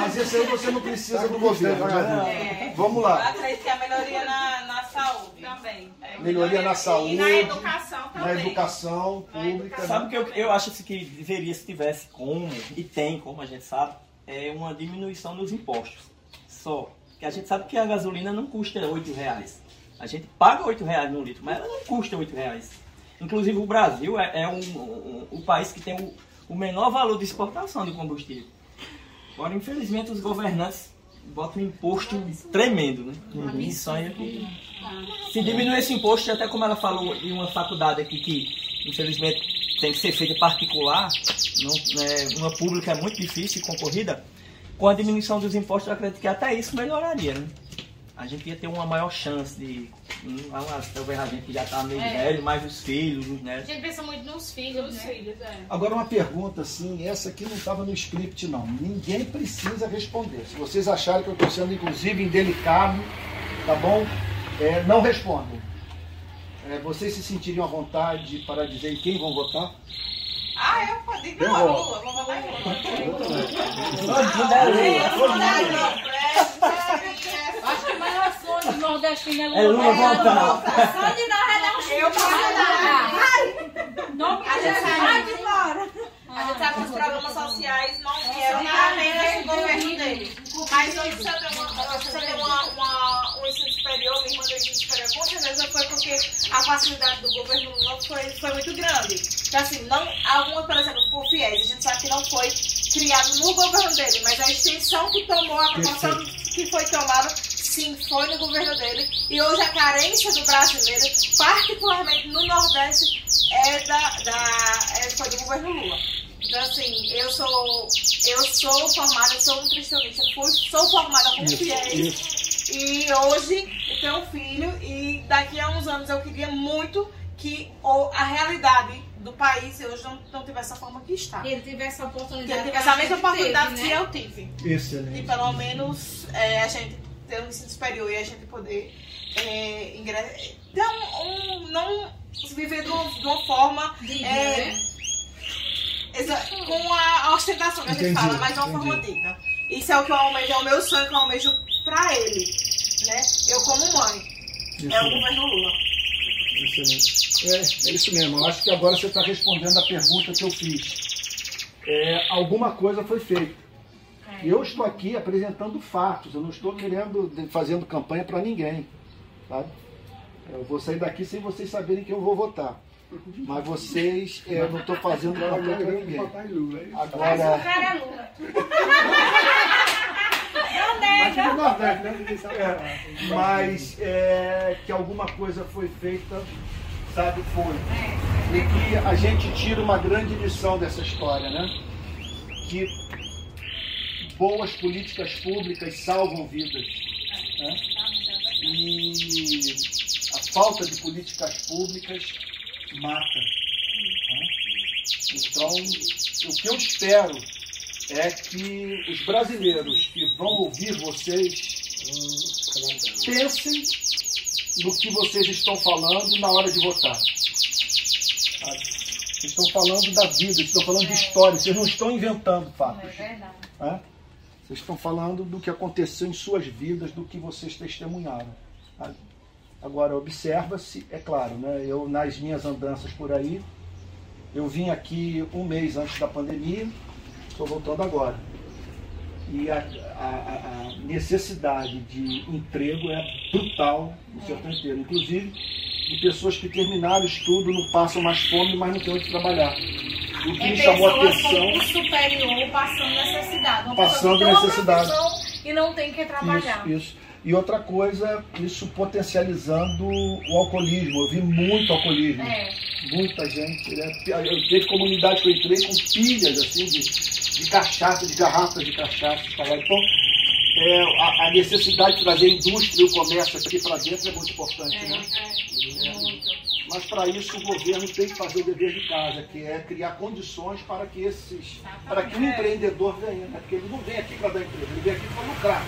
mas esse aí você não precisa do governo. né? Vamos Eu lá. acredito que a melhoria na saúde também. É, Melhoria na saúde, E na educação na também. educação pública. Sabe o que eu, eu acho assim, que deveria, se tivesse como, e tem, como a gente sabe, é uma diminuição dos impostos. Só. Que a gente sabe que a gasolina não custa 8 reais. A gente paga 8 reais no litro, mas ela não custa 8 reais. Inclusive o Brasil é, é um, um- o país que tem o, o menor valor de exportação de combustível. Agora, infelizmente, os governantes botam um imposto tremendo, né? Isso aí é que... Se diminuir esse imposto, até como ela falou em uma faculdade aqui que, infelizmente, tem que ser feita particular, não, é, uma pública é muito difícil e concorrida, com a diminuição dos impostos, eu acredito que até isso melhoraria, né? A gente ia ter uma maior chance de. hum, Talvez a gente que já está meio É. velho, mais os filhos, os A gente pensa muito nos filhos, né? filhos, é. Agora uma pergunta assim, essa aqui não estava no script não. Ninguém precisa responder. Se vocês acharem que eu estou sendo inclusive indelicado, tá bom? É, não respondam. É, vocês se sentiriam à vontade para dizer em quem vão votar? Ah, eu pode ir Eu na vou. vou votar em Acho que o maior sonho do nordestino é É Lula voltar. Só de nós é dar um Eu posso dar. Não, A gente. Vai sabe embora. A gente sabe que os programas sociais não vieram apenas do governo dele. Mas você tem, uma, um ensino superior, minha irmã do ensino superior, com certeza foi porque a facilidade do governo Lula foi, foi muito grande. Então, assim, não, alguma, por exemplo, por fiéis, a gente sabe que não foi criado no governo dele, mas a extensão que tomou, a proporção que foi tomada, sim, foi no governo dele. E hoje a carência do brasileiro, particularmente no Nordeste, é da, da, é, foi do governo Lula. Então, assim, eu sou, eu sou formada, eu sou nutricionista, fui, sou formada com fiéis. E hoje eu tenho um filho e daqui a uns anos eu queria muito que a realidade do país hoje não, não tivesse a forma que está. Ele tivesse a Que oportunidade. ele tivesse a mesma que oportunidade teve, que né? eu tive. Excelente. E pelo menos é, a gente ter um ensino superior e a gente poder é, ingressar. Ter um, um- não viver de uma, de uma forma. Digna, é, né? exa- com a ostentação que a gente Entendi, fala, mas de uma forma digna. Isso é o que eu almejo, é o meu sonho que eu almejo pra ele. Né? Eu como mãe. É o governo Lula. Excelente. É, é isso mesmo. Eu acho que agora você está respondendo a pergunta que eu fiz. É, alguma coisa foi feita. Eu estou aqui apresentando fatos. Eu não estou querendo fazendo campanha para ninguém. Sabe? Eu vou sair daqui sem vocês saberem que eu vou votar. Mas vocês, é, eu não estou fazendo campanha para ninguém. Mas o Agora, cara é Lula. *laughs* Né? É, mas é, que alguma coisa foi feita, sabe, foi. E que a gente tira uma grande lição dessa história, né? Que boas políticas públicas salvam vidas. Né? E a falta de políticas públicas mata. né? Então, o que eu espero é que os brasileiros que vão ouvir vocês pensem no que vocês estão falando na hora de votar. Vocês estão falando da vida, vocês estão falando de história, vocês não estão inventando fatos. verdade. né? Vocês estão falando do que aconteceu em suas vidas, do que vocês testemunharam. sabe? Agora, observa-se, é claro, né? eu nas minhas andanças por aí, eu vim aqui um mês antes da pandemia, estou voltando agora. E a, a- a- necessidade de emprego é brutal no sertão inteiro. Inclusive, de pessoas que terminaram o estudo, não passam mais fome, mas não têm onde trabalhar. O que É me chamou a atenção. com superior passando necessidade. Uma Passando necessidade. E não tem que trabalhar. Isso, isso. E outra coisa, isso potencializando o alcoolismo. Eu vi muito alcoolismo. É. Muita gente. Né? Eu teve comunidade que eu entrei com pilhas assim, de, de cachaça, de garrafas de cachaça. espalhadas. Então, é, a, a necessidade de trazer a indústria e o comércio aqui para dentro é muito importante. né? É. Mas para isso o governo tem que fazer o dever de casa, que é criar condições para que esses, para que o empreendedor venha, né? porque ele não vem aqui para dar emprego, ele vem aqui para lucrar.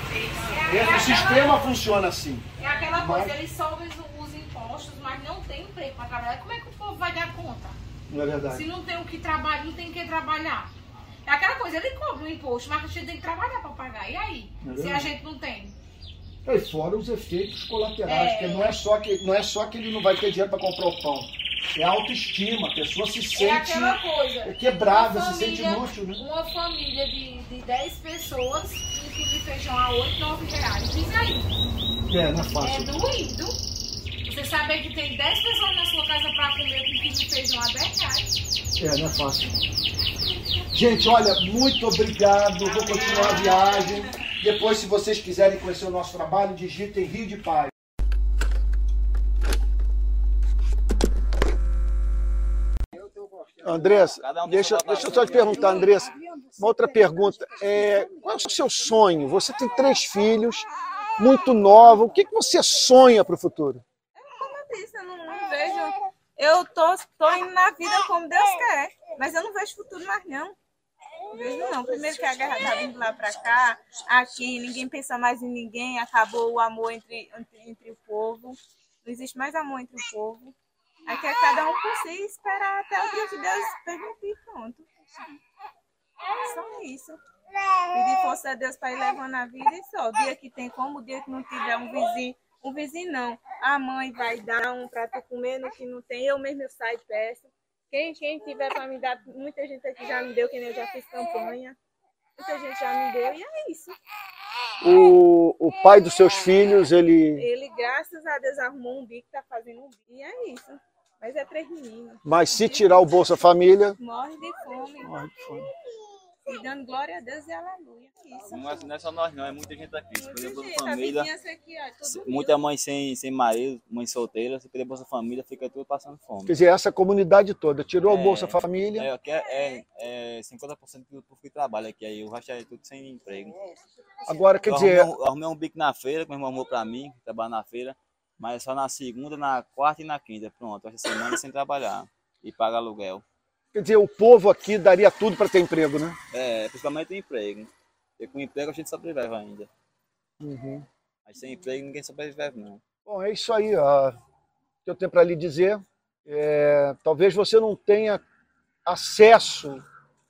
É o sistema funciona assim. É aquela coisa, Mas- eles sobem os, os impostos, mas não tem emprego para trabalhar. Como é que o povo vai dar conta? Não é verdade? Se não tem o que trabalhar, não tem o que trabalhar. É aquela coisa, ele cobra o imposto, mas a gente tem que trabalhar para pagar. E aí? É se a gente não tem? E fora os efeitos colaterais, É. porque não é, só que, não é só que ele não vai ter dinheiro para comprar o pão. É a autoestima, a pessoa se sente é aquela coisa. quebrada, Uma se sente família- inútil, né? Uma família de, de 10 pessoas, um quilo de feijão a 8, 9 reais. Diz aí. É, não é É fácil. doído. Você saber que tem 10 pessoas na sua casa para comer um quilo de feijão a 10 reais. É, não é fácil. Gente, olha, muito obrigado. Vou continuar a viagem. Depois, se vocês quiserem conhecer o nosso trabalho, digitem Rio de Paz. Andressa, deixa, deixa eu só te perguntar, Andressa, uma outra pergunta. É, qual é o seu sonho? Você tem três filhos, muito nova. O que, que você sonha para o futuro? Disse, eu não, não vejo. Eu tô, tô indo na vida como Deus quer, mas eu não vejo futuro mais não. Não vejo não. Primeiro que a guerra tá vindo lá pra cá, aqui ninguém pensa mais em ninguém, acabou o amor entre, entre, entre o povo. Não existe mais amor entre o povo. Aqui é cada um por si esperar até o dia que Deus permitir, pronto. Só isso. Pedir força a Deus para ir levando a vida e só. O dia que tem como, o dia que não tiver um vizinho, um vizinho não. A mãe vai dar um tu comer no que não tem, eu mesmo eu saio e peço. Quem, quem tiver para me dar, muita gente aqui já me deu, que nem eu já fiz campanha. Muita gente já me deu e é isso. O, o pai dos seus filhos, ele. Ele, graças a Deus, arrumou um bico, tá fazendo um bico. E é isso. Mas é três meninos. Mas se tirar o Bolsa Família, Morre de fome. Morre de fome. E dando glória a Deus e aleluia. Isso. Não é, não é só nós não, é muita gente aqui. Perder Bolsa Gente, a Família, aqui, ó, muita mãe sem, sem marido, mãe solteira, se perder Bolsa Família, fica tudo passando fome. quer dizer, essa comunidade toda, tirou o É, Bolsa Família. É, é, é, é 50% do povo que trabalha aqui, aí o resto é tudo sem emprego. Agora, quer Eu dizer- Arrumei, um- arrumei um bico na feira, que meu irmão arrumou pra mim, que trabalha na feira, mas é só na segunda, na quarta e na quinta. Pronto, essa semana sem trabalhar e paga aluguel. Quer dizer, o povo aqui daria tudo para ter emprego, né? É, principalmente o emprego. Porque com emprego a gente sobrevive ainda. Uhum. Mas sem emprego ninguém sobrevive, não. Bom, é isso aí. ó. O que eu tenho para lhe dizer. É, talvez você não tenha acesso,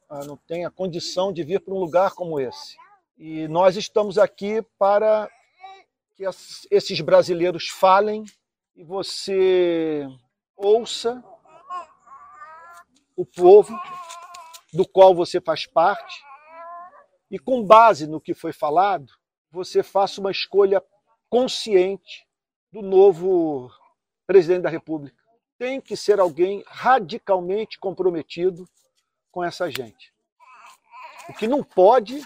ah, não tenha condição de vir para um lugar como esse. E nós estamos aqui para que esses brasileiros falem e você ouça o povo do qual você faz parte e, com base no que foi falado, você faça uma escolha consciente do novo presidente da República. Tem que ser alguém radicalmente comprometido com essa gente. O que não pode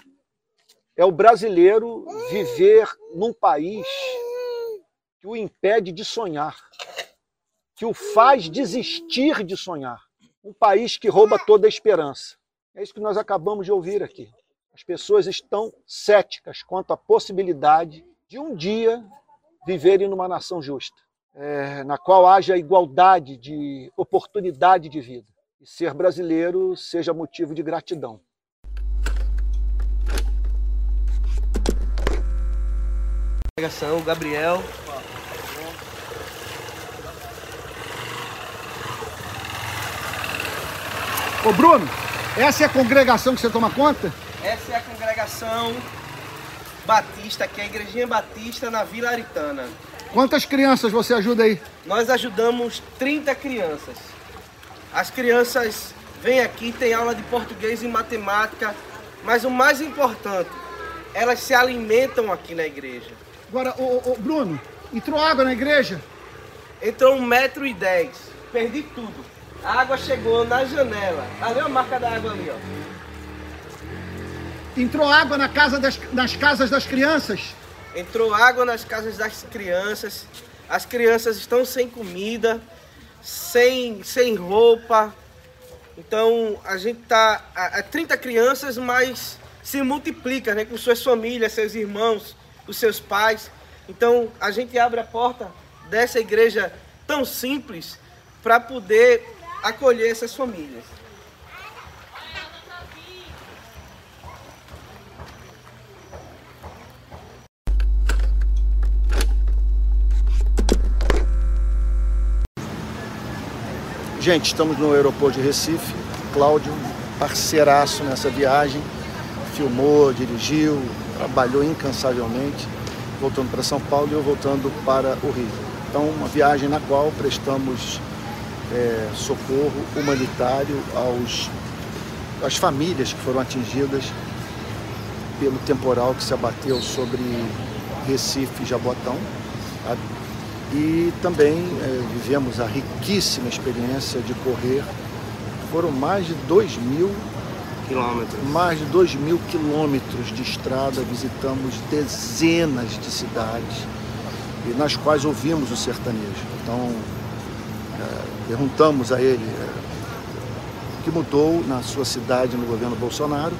é o brasileiro viver num país que o impede de sonhar, que o faz desistir de sonhar. Um país que rouba toda a esperança. É isso que nós acabamos de ouvir aqui. As pessoas estão céticas quanto à possibilidade de um dia viverem numa nação justa, eh, na qual haja igualdade de oportunidade de vida. E ser brasileiro seja motivo de gratidão. Gabriel. Ô Bruno, essa é a congregação que você toma conta? Essa é a congregação Batista, que é a Igrejinha Batista na Vila Aritana. Quantas crianças você ajuda aí? Nós ajudamos 30 crianças. As crianças vêm aqui, têm aula de português e matemática, mas o mais importante, elas se alimentam aqui na igreja. Agora, ô, ô, Bruno, entrou água na igreja? Entrou um metro e dez. Perdi tudo. A água chegou na janela. Ali a marca da água ali, ó. Entrou água na casa das, nas casas das crianças? Entrou água nas casas das crianças. As crianças estão sem comida, sem, sem roupa. Então a gente tá a, a 30 crianças, mas se multiplica, né, com suas famílias, seus irmãos, os seus pais. Então a gente abre a porta dessa igreja tão simples para poder acolher essas famílias. Gente, estamos no aeroporto de Recife. Cláudio, parceiraço nessa viagem, filmou, dirigiu, trabalhou incansavelmente, voltando para São Paulo e eu voltando para o Rio. Então, uma viagem na qual prestamos é, socorro humanitário aos, às famílias que foram atingidas pelo temporal que se abateu sobre Recife e Jabotão. Sabe? E também é, vivemos a riquíssima experiência de correr. Foram mais de 2 mil quilômetros. Mais de 2 mil quilômetros de estrada, visitamos dezenas de cidades e nas quais ouvimos o sertanejo. Então, perguntamos a ele é, o que mudou na sua cidade no governo Bolsonaro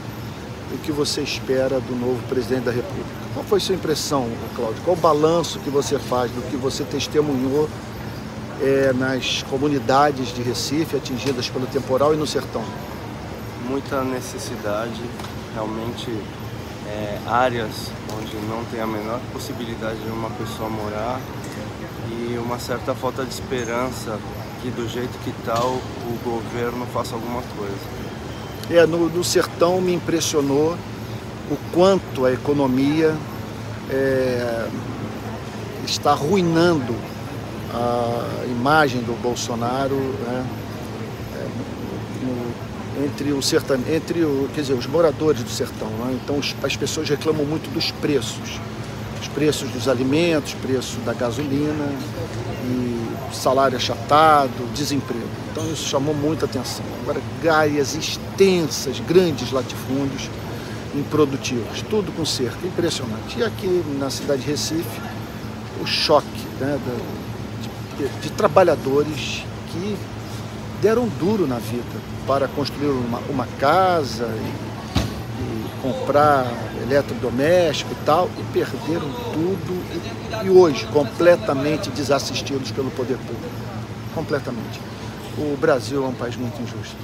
e o que você espera do novo presidente da República. Qual foi sua impressão, Cláudio? Qual o balanço que você faz do que você testemunhou é, nas comunidades de Recife atingidas pelo temporal e no sertão? Muita necessidade, realmente é, áreas onde não tem a menor possibilidade de uma pessoa morar e uma certa falta de esperança que do jeito que está o, o governo faça alguma coisa. É, no, no, sertão me impressionou o quanto a economia é, está arruinando a imagem do Bolsonaro né, é, no, entre o sertão, entre o, quer dizer, os moradores do sertão. Né, então as pessoas reclamam muito dos preços, os preços dos alimentos, preço da gasolina e salário achatado, desemprego. Então isso chamou muita atenção. Agora, áreas extensas, grandes latifúndios improdutivos, tudo com cerca, impressionante. E aqui na cidade de Recife, o choque né, de, de, de, trabalhadores que deram duro na vida para construir uma, uma casa e, e, comprar eletrodoméstico e tal, e perderam tudo e, e hoje completamente desassistidos pelo poder público. Completamente o Brasil é um país muito injusto.